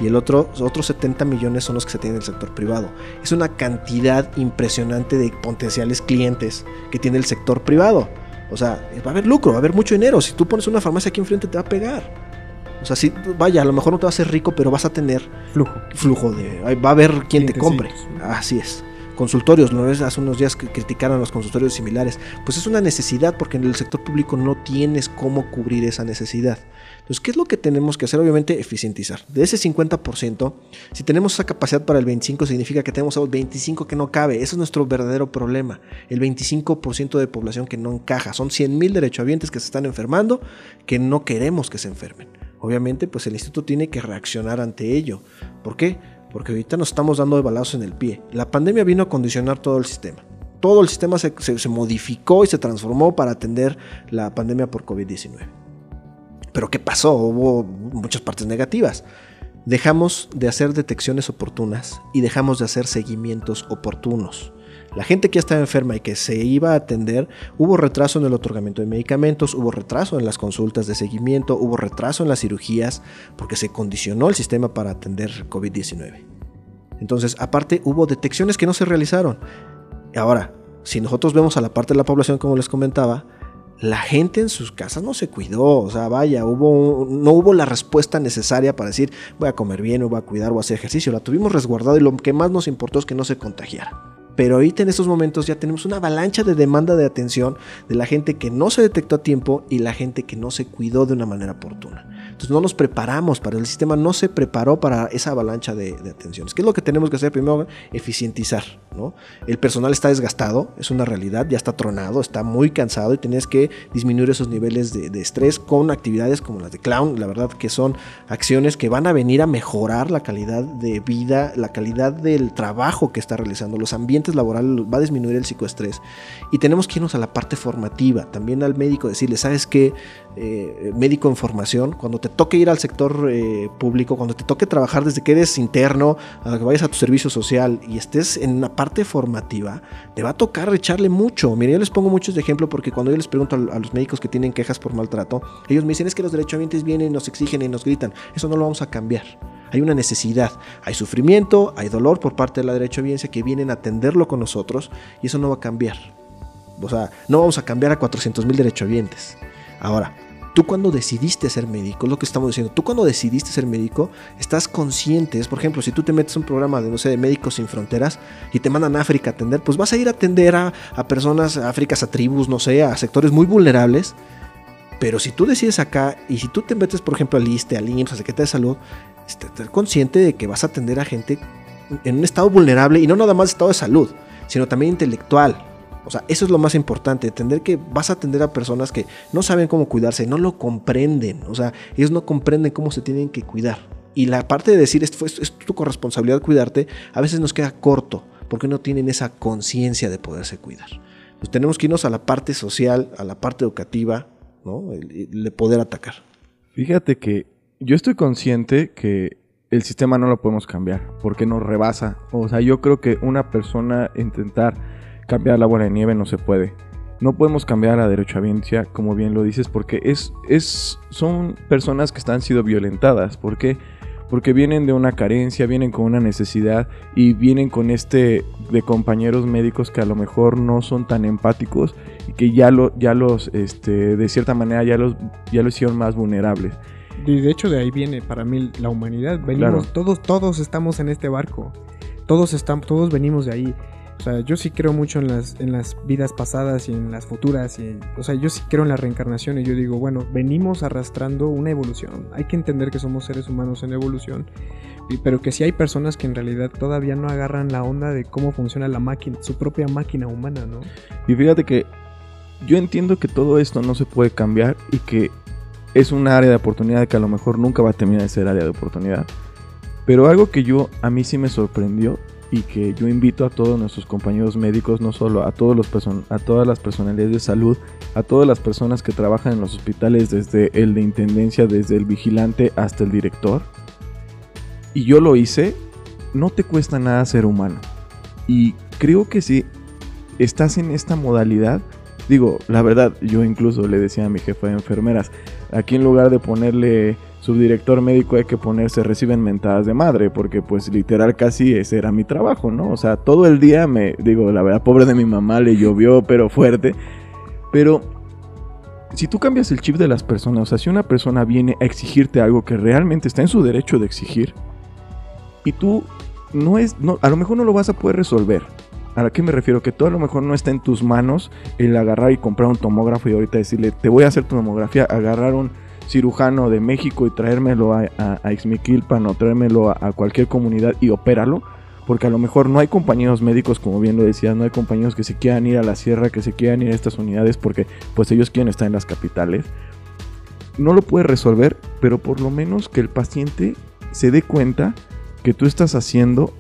y el otro, otros 70 millones son los que se atienden en el sector privado. Es una cantidad impresionante de potenciales clientes que tiene el sector privado. O sea, va a haber lucro, va a haber mucho dinero. Si tú pones una farmacia aquí enfrente te va a pegar. O sea, si, vaya, a lo mejor no te va a hacer rico, pero vas a tener Flujo. flujo de... Va a haber quien te compre. Así es. consultorios, ¿no ves? Hace unos días que criticaron los consultorios similares. Pues es una necesidad porque en el sector público no tienes cómo cubrir esa necesidad. Entonces, ¿qué es lo que tenemos que hacer? Obviamente, eficientizar. De ese 50%, si tenemos esa capacidad para el 25%, significa que tenemos a 25% que no cabe. Ese es nuestro verdadero problema. El 25% de población que no encaja. Son 100.000 derechohabientes que se están enfermando, que no queremos que se enfermen. Obviamente, pues el instituto tiene que reaccionar ante ello. ¿Por qué? Porque ahorita nos estamos dando de balazos en el pie. La pandemia vino a condicionar todo el sistema. Todo el sistema se, se- se modificó y se transformó para atender la pandemia por COVID-19. Pero ¿qué pasó? Hubo muchas partes negativas. Dejamos de hacer detecciones oportunas y dejamos de hacer seguimientos oportunos. La gente que ya estaba enferma y que se iba a atender, hubo retraso en el otorgamiento de medicamentos, hubo retraso en las consultas de seguimiento, hubo retraso en las cirugías, porque se condicionó el sistema para atender COVID-19. Entonces, aparte, hubo detecciones que no se realizaron. Ahora, si nosotros vemos a la parte de la población, como les comentaba, la gente en sus casas no se cuidó, o sea, vaya, no hubo la respuesta necesaria para decir voy a comer bien, o voy a cuidar, o a hacer ejercicio. La tuvimos resguardada y lo que más nos importó es que no se contagiara. Pero ahorita en estos momentos ya tenemos una avalancha de demanda de atención de la gente que no se detectó a tiempo y la gente que no se cuidó de una manera oportuna. Entonces no nos preparamos para el sistema, no se preparó para esa avalancha de, de atenciones. ¿Qué es lo que tenemos que hacer? Primero, eficientizar. ¿no? El personal está desgastado, es una realidad, ya está tronado, está muy cansado y tienes que disminuir esos niveles de, de estrés con actividades como las de clown. La verdad que son acciones que van a venir a mejorar la calidad de vida, la calidad del trabajo que está realizando, los ambientes laborales, va a disminuir el psicoestrés. Y tenemos que irnos a la parte formativa, también al médico decirle, ¿sabes qué? Eh, médico en formación, cuando te toque ir al sector eh, público, cuando te toque trabajar desde que eres interno, que vayas a tu servicio social y estés en una parte formativa, te va a tocar echarle mucho. Mira, yo les pongo muchos de ejemplo porque cuando yo les pregunto a, los médicos que tienen quejas por maltrato, ellos me dicen es que los derechohabientes vienen, nos exigen y nos gritan. Eso no lo vamos a cambiar. Hay una necesidad, hay sufrimiento, hay dolor por parte de la derechohabiencia que vienen a atenderlo con nosotros y eso no va a cambiar. O sea, no vamos a cambiar a 400 mil derechohabientes. Ahora, tú cuando decidiste ser médico, lo que estamos diciendo, tú cuando decidiste ser médico, estás consciente, es, por ejemplo, si tú te metes un programa de, no sé, de Médicos Sin Fronteras y te mandan a África a atender, pues vas a ir a atender a, a personas, a Áfricas, a tribus, no sé, a sectores muy vulnerables. Pero si tú decides acá y si tú te metes, por ejemplo, al ISTE, al IMSS, a Secretaría de Salud, estar consciente de que vas a atender a gente en un estado vulnerable y no nada más estado de salud, sino también intelectual. O sea, eso es lo más importante, entender que vas a atender a personas que no saben cómo cuidarse, no lo comprenden. O sea, ellos no comprenden cómo se tienen que cuidar. Y la parte de decir, es, tu corresponsabilidad cuidarte, a veces nos queda corto, porque no tienen esa conciencia de poderse cuidar. Pues tenemos que irnos a la parte social, a la parte educativa, ¿no? De poder atacar. Fíjate que yo estoy consciente que el sistema no lo podemos cambiar porque nos rebasa. O sea, yo creo que una persona intentar cambiar la bola de nieve no se puede. No podemos cambiar a la derechohabiencia, como bien lo dices, porque es, es, son personas que están sido violentadas. ¿Por qué? Porque vienen de una carencia, vienen con una necesidad y vienen con este de compañeros médicos que a lo mejor no son tan empáticos y que ya, lo, ya los, este, de cierta manera, ya los, ya los hicieron más vulnerables. Y de hecho de ahí viene para mí la humanidad. Venimos, Claro. todos, todos estamos en este barco. Todos estamos, todos venimos de ahí. O sea, yo sí creo mucho en las, en las vidas pasadas y en las futuras. Y, o sea, yo sí creo en la reencarnación y yo digo, bueno, venimos arrastrando una evolución. Hay que entender que somos seres humanos en evolución. Pero que sí hay personas que en realidad todavía no agarran la onda de cómo funciona la máquina, su propia máquina humana, ¿no? Y fíjate que yo entiendo que todo esto no se puede cambiar y que es un área de oportunidad que a lo mejor nunca va a terminar de ser área de oportunidad. Pero algo que yo a mí sí me sorprendió y que yo invito a todos nuestros compañeros médicos, no solo a todos los a todas las personalidades de salud, a todas las personas que trabajan en los hospitales, desde el de intendencia, desde el vigilante hasta el director. Y yo lo hice, no te cuesta nada ser humano. Y creo que si estás en esta modalidad, digo, la verdad, yo incluso le decía a mi jefa de enfermeras, aquí en lugar de ponerle subdirector médico hay que ponerse reciben mentadas de madre, porque pues literal casi ese era mi trabajo, ¿no? O sea, todo el día me, digo, la verdad, pobre de mi mamá, le llovió, pero fuerte, pero si tú cambias el chip de las personas, o sea, si una persona viene a exigirte algo que realmente está en su derecho de exigir, y tú no es, no, a lo mejor no lo vas a poder resolver, ¿A qué me refiero? Que tú a lo mejor no está en tus manos el agarrar y comprar un tomógrafo y ahorita decirle, te voy a hacer tu tomografía, agarrar un cirujano de México y traérmelo a, a, a Ixmiquilpan o traérmelo a, a, cualquier comunidad y opéralo. Porque a lo mejor no hay compañeros médicos, como bien lo decías, no hay compañeros que se quieran ir a la sierra, que se quieran ir a estas unidades porque pues ellos quieren estar en las capitales. No lo puedes resolver, pero por lo menos que el paciente se dé cuenta que tú estás haciendo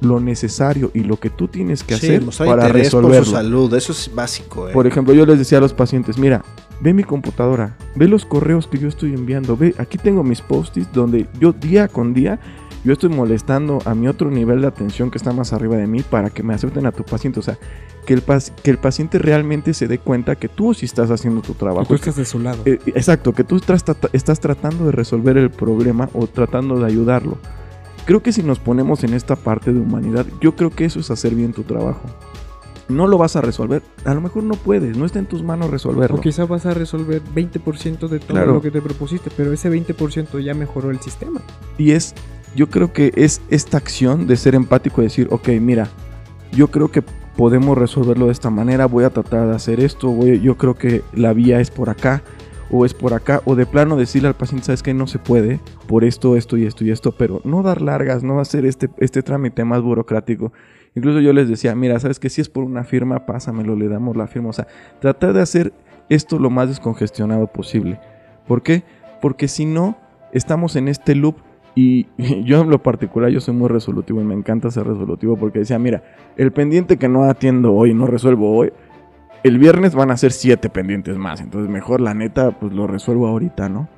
lo necesario y lo que tú tienes que sí, hacer para resolverlo. Por su salud, eso es básico. ¿eh? Por ejemplo, yo les decía a los pacientes, mira, ve mi computadora, ve los correos que yo estoy enviando, ve, aquí tengo mis post-its donde yo día con día yo estoy molestando a mi otro nivel de atención que está más arriba de mí para que me acepten a tu paciente, o sea, que el, que el paciente realmente se dé cuenta que tú sí estás haciendo tu trabajo. Que tú estás de su lado. Eh, exacto, que tú estás, estás tratando de resolver el problema o tratando de ayudarlo. Creo que si nos ponemos en esta parte de humanidad, yo creo que eso es hacer bien tu trabajo. No lo vas a resolver, a lo mejor no puedes, no está en tus manos resolverlo. O quizá vas a resolver 20% de todo claro. lo que te propusiste, pero ese 20% ya mejoró el sistema. Y es, yo creo que es esta acción de ser empático y decir, ok, mira, yo creo que podemos resolverlo de esta manera, voy a tratar de hacer esto, voy, yo creo que la vía es por acá, o es por acá, o de plano decirle al paciente, sabes que no se puede, por esto, esto y esto y esto, pero no dar largas, no hacer este, este trámite más burocrático. Incluso yo les decía, mira, sabes que si es por una firma, pásamelo, le damos la firma. O sea, tratar de hacer esto lo más descongestionado posible. ¿Por qué? Porque si no, estamos en este loop y yo en lo particular, yo soy muy resolutivo y me encanta ser resolutivo porque decía, mira, el pendiente que no atiendo hoy, no resuelvo hoy, el viernes van a ser siete pendientes más. Entonces mejor la neta, pues lo resuelvo ahorita, ¿no?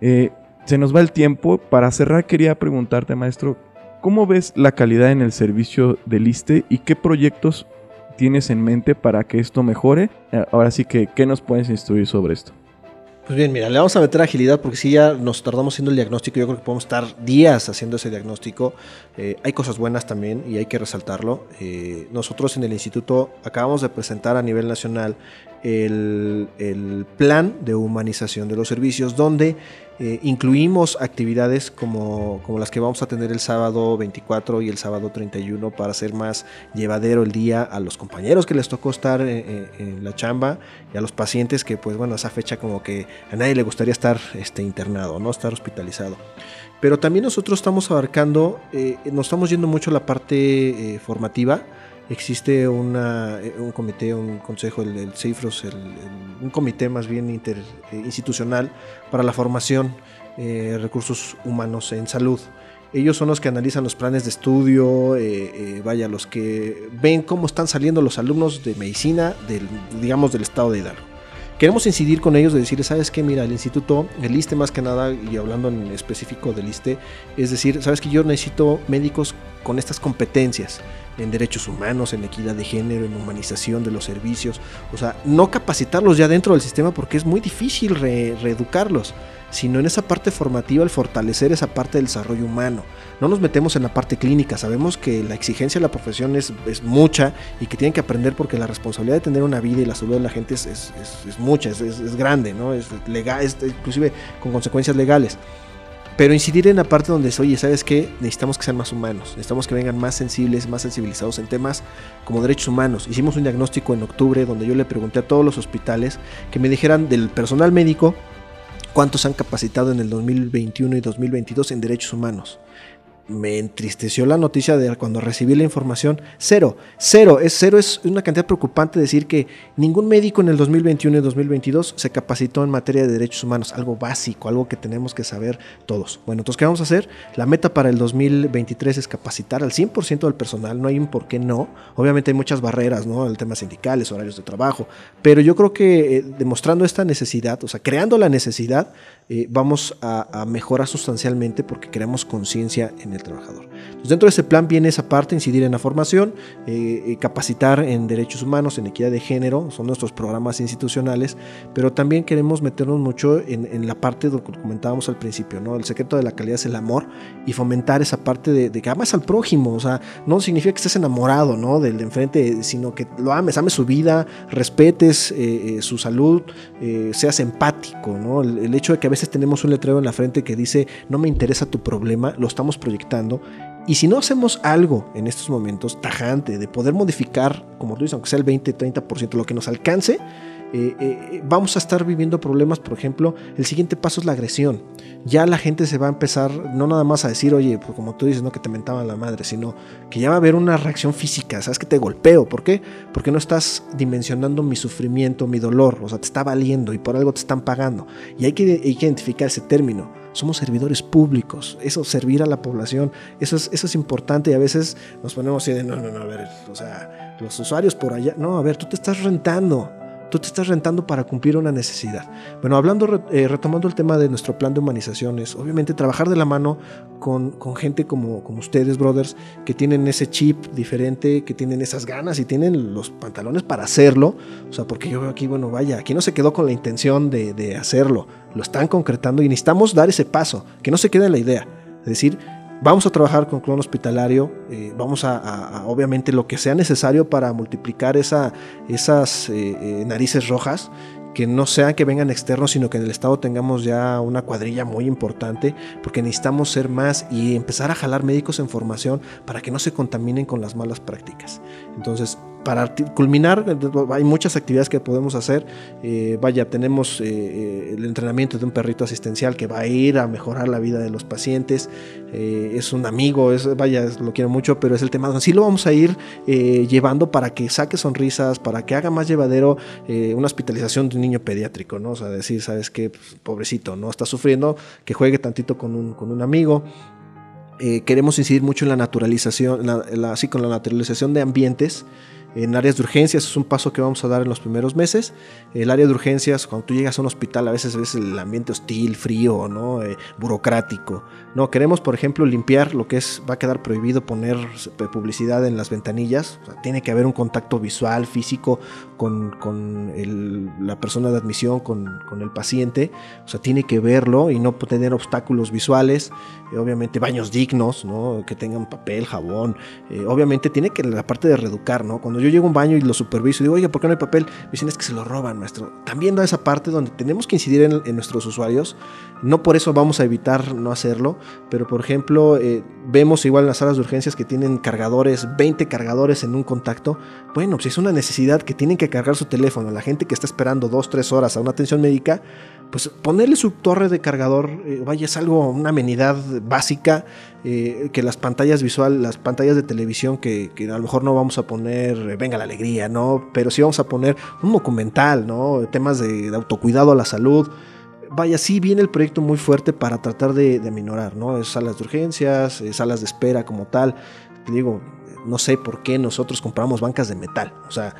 Eh, se nos va el tiempo. Para cerrar quería preguntarte, maestro, ¿cómo ves la calidad en el servicio del ISTE y qué proyectos tienes en mente para que esto mejore? Eh, ahora sí que, ¿qué nos puedes instruir sobre esto? Pues bien, mira, le vamos a meter agilidad porque si ya nos tardamos haciendo el diagnóstico, yo creo que podemos estar días haciendo ese diagnóstico. Eh, hay cosas buenas también y hay que resaltarlo. Eh, nosotros en el instituto acabamos de presentar a nivel nacional el, plan de humanización de los servicios, donde eh, incluimos actividades como, las que vamos a tener el sábado 24 y el sábado 31 para hacer más llevadero el día a los compañeros que les tocó estar en, en, la chamba y a los pacientes que pues bueno, esa fecha como que a nadie le gustaría estar este, internado, no estar hospitalizado. Pero también nosotros estamos abarcando, eh, nos estamos yendo mucho a la parte eh, formativa, existe una, un comité, un consejo, el, CIFROS, el, un comité más bien interinstitucional para la formación de eh, recursos humanos en salud. Ellos son los que analizan los planes de estudio, eh, eh, vaya, los que ven cómo están saliendo los alumnos de medicina, del, digamos, del estado de Hidalgo. Queremos incidir con ellos de decirles, ¿sabes qué? Mira, el instituto, el ISTE más que nada, y hablando en específico del ISTE, es decir, ¿sabes que yo necesito médicos con estas competencias? En derechos humanos, en equidad de género, en humanización de los servicios. O sea, no capacitarlos ya dentro del sistema porque es muy difícil re reeducarlos, sino en esa parte formativa, el fortalecer esa parte del desarrollo humano. No nos metemos en la parte clínica, sabemos que la exigencia de la profesión es, es mucha y que tienen que aprender porque la responsabilidad de tener una vida y la salud de la gente es, es, es mucha, es, grande, ¿no? es legal, inclusive con consecuencias legales. Pero incidir en la parte donde es, oye, ¿sabes qué? Necesitamos que sean más humanos, necesitamos que vengan más sensibles, más sensibilizados en temas como derechos humanos. Hicimos un diagnóstico en octubre donde yo le pregunté a todos los hospitales que me dijeran del personal médico cuántos han capacitado en el 2021 y 2022 en derechos humanos me entristeció la noticia de cuando recibí la información. Cero, cero, es cero, es una cantidad preocupante decir que ningún médico en el 2021 y 2022 se capacitó en materia de derechos humanos, algo básico, algo que tenemos que saber todos. Bueno, entonces, ¿qué vamos a hacer? La meta para el 2023 es capacitar al 100% del personal, no hay un por qué no. Obviamente hay muchas barreras, ¿no? El tema sindicales, horarios de trabajo, pero yo creo que eh, demostrando esta necesidad, o sea, creando la necesidad, eh, vamos a, a mejorar sustancialmente porque creamos conciencia en el trabajador. Entonces, dentro de ese plan viene esa parte, incidir en la formación, eh, capacitar en derechos humanos, en equidad de género, son nuestros programas institucionales, pero también queremos meternos mucho en, en la parte de lo que comentábamos al principio, ¿no? El secreto de la calidad es el amor y fomentar esa parte de, de que amas al prójimo, o sea, no significa que estés enamorado, ¿no? Del de enfrente, sino que lo ames, ames su vida, respetes eh, eh, su salud, eh, seas empático, ¿no? El, el hecho de que a veces tenemos un letrero en la frente que dice, no me interesa tu problema, lo estamos proyectando Y si no hacemos algo en estos momentos tajante de poder modificar, como tú dices, aunque sea el 20-30%, lo que nos alcance, eh, eh, vamos a estar viviendo problemas. Por ejemplo, el siguiente paso es la agresión. Ya la gente se va a empezar, no nada más a decir, oye, pues como tú dices, no que te mentaban la madre, sino que ya va a haber una reacción física. Sabes que te golpeo. ¿Por qué? Porque no estás dimensionando mi sufrimiento, mi dolor. O sea, te está valiendo y por algo te están pagando. Y hay que, hay que identificar ese término somos servidores públicos, eso servir a la población, eso es, eso es importante y a veces nos ponemos así de, no, no, no, a ver, o sea, los usuarios por allá, no, a ver, tú te estás rentando, Tú te estás rentando para cumplir una necesidad. Bueno, hablando, eh, retomando el tema de nuestro plan de humanizaciones, obviamente trabajar de la mano con, con, gente como, como ustedes, brothers, que tienen ese chip diferente, que tienen esas ganas y tienen los pantalones para hacerlo. O sea, porque yo veo aquí, bueno, vaya, aquí no se quedó con la intención de, de hacerlo, lo están concretando y necesitamos dar ese paso, que no se quede en la idea. Es decir, Vamos a trabajar con clon hospitalario, eh, vamos a, obviamente lo que sea necesario para multiplicar esa, esas eh, eh, narices rojas, que no sean que vengan externos, sino que en el estado tengamos ya una cuadrilla muy importante, porque necesitamos ser más y empezar a jalar médicos en formación para que no se contaminen con las malas prácticas. Entonces, para culminar, hay muchas actividades que podemos hacer. Eh, vaya, tenemos eh, eh, el entrenamiento de un perrito asistencial que va a ir a mejorar la vida de los pacientes. es un amigo, es, vaya, lo quiero mucho, pero es el tema. Así lo vamos a ir llevando para que saque sonrisas, para que haga más llevadero una hospitalización de un niño pediátrico, ¿no? O sea, decir, ¿sabes qué? Pues, pobrecito, ¿no? Está sufriendo, que juegue tantito con un, con un amigo. queremos incidir mucho en la naturalización, así con la naturalización de ambientes en áreas de urgencias es un paso que vamos a dar en los primeros meses. El área de urgencias, cuando tú llegas a un hospital, a veces ves el ambiente hostil, frío, ¿no? Eh, burocrático. No, queremos, por ejemplo, limpiar lo que es, va a quedar prohibido poner publicidad en las ventanillas. tiene que haber un contacto visual, físico con, la persona de admisión, con, el paciente. O sea, tiene que verlo y no tener obstáculos visuales. Eh, obviamente, baños dignos, ¿no? Que tengan papel, jabón. Eh, obviamente, tiene que la parte de reeducar, ¿no? Cuando yo llego a un baño y lo superviso y digo, oye, ¿por qué no hay papel? Me dicen, es que se lo roban, maestro. También da esa parte donde tenemos que incidir en, nuestros usuarios. No por eso vamos a evitar no hacerlo, pero por ejemplo, eh, vemos igual en las salas de urgencias que tienen cargadores, 20 cargadores en un contacto. Bueno, pues es una necesidad que tienen que cargar su teléfono. La gente que está esperando 2, 3 horas a una atención médica, pues ponerle su torre de cargador, eh, vaya, es algo, una amenidad básica, eh, que las pantallas visual, las pantallas de televisión, que, a lo mejor no vamos a poner, eh, venga la alegría, ¿no? Pero sí vamos a poner un documental, ¿no? Temas de, autocuidado a la salud. Vaya, sí viene el proyecto muy fuerte para tratar de, de aminorar, ¿no? Es salas de urgencias, salas de espera como tal. Te digo, no sé por qué nosotros compramos bancas de metal, o sea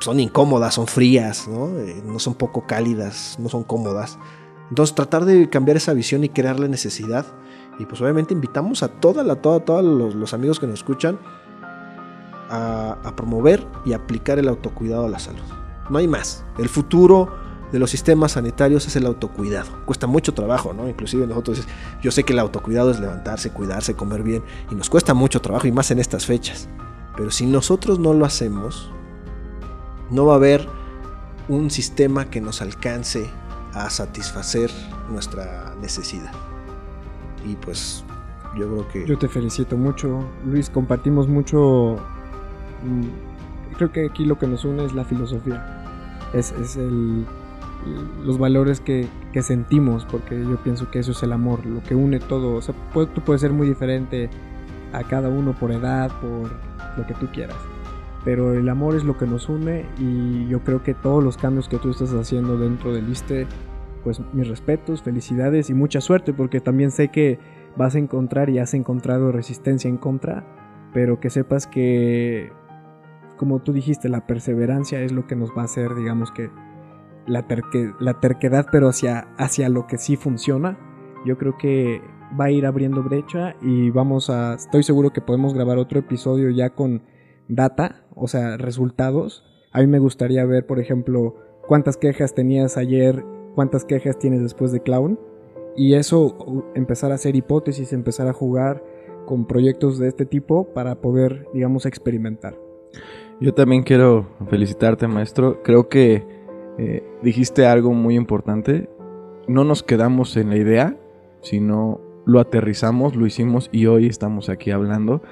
son incómodas, son frías, ¿no? Eh, no son poco cálidas, no son cómodas. Entonces tratar de cambiar esa visión y crear la necesidad. Y pues obviamente invitamos a toda la, toda, todos los, amigos que nos escuchan a, a, promover y aplicar el autocuidado a la salud. No hay más. El futuro de los sistemas sanitarios es el autocuidado. Cuesta mucho trabajo, ¿no? Inclusive nosotros, yo sé que el autocuidado es levantarse, cuidarse, comer bien, y nos cuesta mucho trabajo y más en estas fechas. Pero si nosotros no lo hacemos, no va a haber un sistema que nos alcance a satisfacer nuestra necesidad. Y pues yo creo que... Yo te felicito mucho, Luis, compartimos mucho... Mm, creo que aquí lo que nos une es la filosofía. Es, el, los valores que, que, sentimos, porque yo pienso que eso es el amor, lo que une todo. O sea, tú puedes ser muy diferente a cada uno por edad, por lo que tú quieras pero el amor es lo que nos une y yo creo que todos los cambios que tú estás haciendo dentro del ISTE, pues mis respetos, felicidades y mucha suerte porque también sé que vas a encontrar y has encontrado resistencia en contra, pero que sepas que, como tú dijiste, la perseverancia es lo que nos va a hacer, digamos que, la, la terquedad, pero hacia, hacia lo que sí funciona. Yo creo que va a ir abriendo brecha y vamos a, estoy seguro que podemos grabar otro episodio ya con data, o sea, resultados. A mí me gustaría ver, por ejemplo, cuántas quejas tenías ayer, cuántas quejas tienes después de Clown. Y eso, empezar a hacer hipótesis, empezar a jugar con proyectos de este tipo para poder, digamos, experimentar. Yo también quiero felicitarte, maestro. Creo que eh, dijiste algo muy importante. No nos quedamos en la idea, sino lo aterrizamos, lo hicimos y hoy estamos aquí hablando.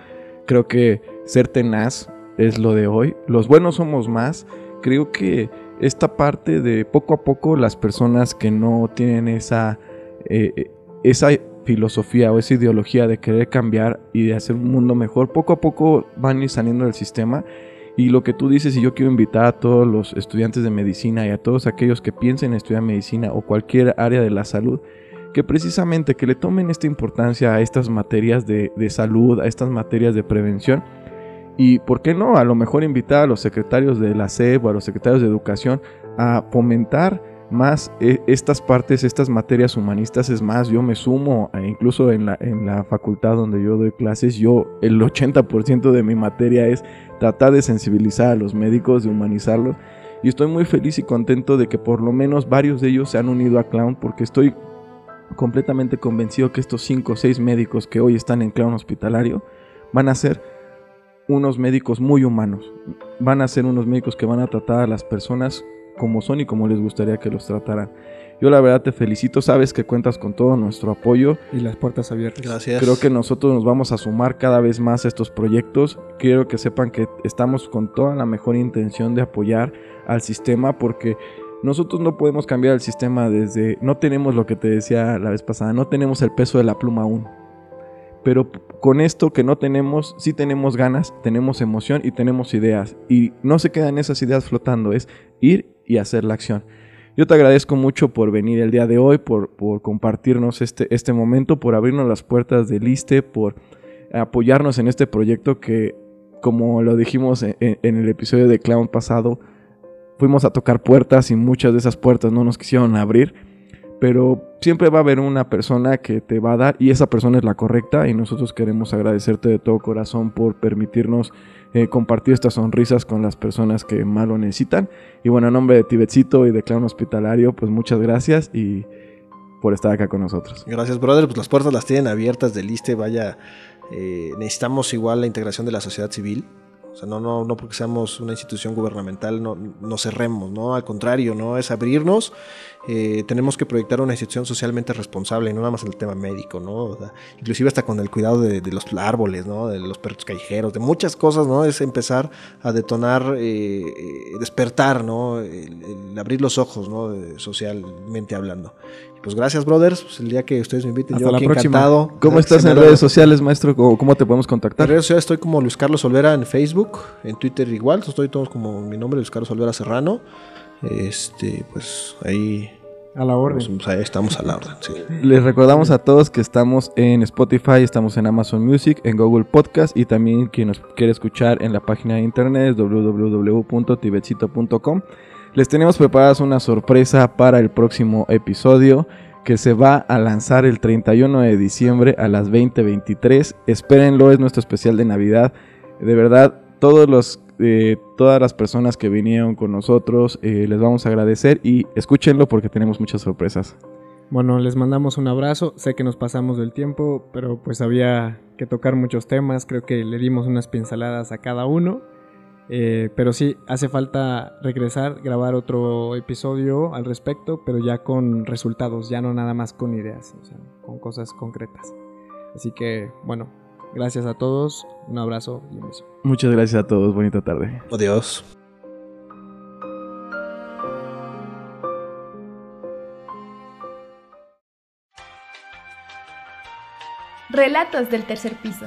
Creo que ser tenaz es lo de hoy. Los buenos somos más. Creo que esta parte de poco a poco las personas que no tienen esa, eh, esa filosofía o esa ideología de querer cambiar y de hacer un mundo mejor, poco a poco van a saliendo del sistema. Y lo que tú dices, y yo quiero invitar a todos los estudiantes de medicina y a todos aquellos que piensen en estudiar medicina o cualquier área de la salud, que precisamente que le tomen esta importancia a estas materias de salud, a estas materias de prevención. Y por qué no, a lo mejor invitar a los secretarios de la SEP o a los secretarios de educación a fomentar más eh, estas partes, estas materias humanistas. Es más, yo me sumo, incluso en la, en la facultad donde yo doy clases, yo el 80% de mi materia es tratar de sensibilizar a los médicos, de humanizarlos. Y estoy muy feliz y contento de que por lo menos varios de ellos se han unido a Clown porque estoy completamente convencido que estos 5 o 6 médicos que hoy están en Clown Hospitalario van a ser unos médicos muy humanos. Van a ser unos médicos que van a tratar a las personas como son y como les gustaría que los trataran. Yo la verdad te felicito, sabes que cuentas con todo nuestro apoyo. Y las puertas abiertas. Gracias. Creo que nosotros nos vamos a sumar cada vez más a estos proyectos. Quiero que sepan que estamos con toda la mejor intención de apoyar al sistema porque nosotros no podemos cambiar el sistema desde... No tenemos lo que te decía la vez pasada, no tenemos el peso de la pluma aún. Pero con esto que no tenemos, sí tenemos ganas, tenemos emoción y tenemos ideas. Y no se quedan esas ideas flotando, es ir y hacer la acción. Yo te agradezco mucho por venir el día de hoy, por, compartirnos este, este momento, por abrirnos las puertas del ISTE, por apoyarnos en este proyecto que, como lo dijimos en el episodio de Clown pasado, fuimos a tocar puertas y muchas de esas puertas no nos quisieron abrir pero siempre va a haber una persona que te va a dar y esa persona es la correcta y nosotros queremos agradecerte de todo corazón por permitirnos eh, compartir estas sonrisas con las personas que más lo necesitan. Y bueno, en nombre de Tibetcito y de Clown Hospitalario, pues muchas gracias y por estar acá con nosotros. Gracias, brother. Pues las puertas las tienen abiertas del ISTE. Vaya, eh, necesitamos igual la integración de la sociedad civil. O sea, no, no, no porque seamos una institución gubernamental no, no cerremos, ¿no? Al contrario, ¿no? Es abrirnos. Eh, tenemos que proyectar una institución socialmente responsable, no nada más en el tema médico, ¿no? O inclusive hasta con el cuidado de, los árboles, ¿no? De los perros callejeros, de muchas cosas, ¿no? Es empezar a detonar, eh, despertar, ¿no? El, abrir los ojos, ¿no? socialmente hablando. Pues gracias, brothers. Pues el día que ustedes me inviten, Hasta yo la aquí próxima. encantado. ¿Cómo estás en redes sociales, maestro? ¿Cómo, cómo te podemos En contactar? redes sociales estoy como Luis Carlos Olvera en Facebook, en Twitter igual, estoy todos como mi nombre, Luis Carlos Olvera Serrano. Este, pues ahí, A la orden. pues, pues, ahí estamos a la orden, sí. Les recordamos a todos que estamos en Spotify, estamos en Amazon Music, en Google Podcast y también quien nos quiere escuchar en la página de internet es www.tibetcito.com. Les tenemos preparadas una sorpresa para el próximo episodio que se va a lanzar el 31 de diciembre a las 20:23. Espérenlo, es nuestro especial de Navidad. De verdad, todos los eh, todas las personas que vinieron con nosotros eh, les vamos a agradecer y escúchenlo porque tenemos muchas sorpresas. Bueno, les mandamos un abrazo. Sé que nos pasamos del tiempo, pero pues había que tocar muchos temas. Creo que le dimos unas pinceladas a cada uno. Eh, pero sí, hace falta regresar, grabar otro episodio al respecto, pero ya con resultados, ya no nada más con ideas, o sea, con cosas concretas. Así que, bueno, gracias a todos, un abrazo y un beso. Muchas gracias a todos, bonita tarde. Adiós. Relatos del tercer piso.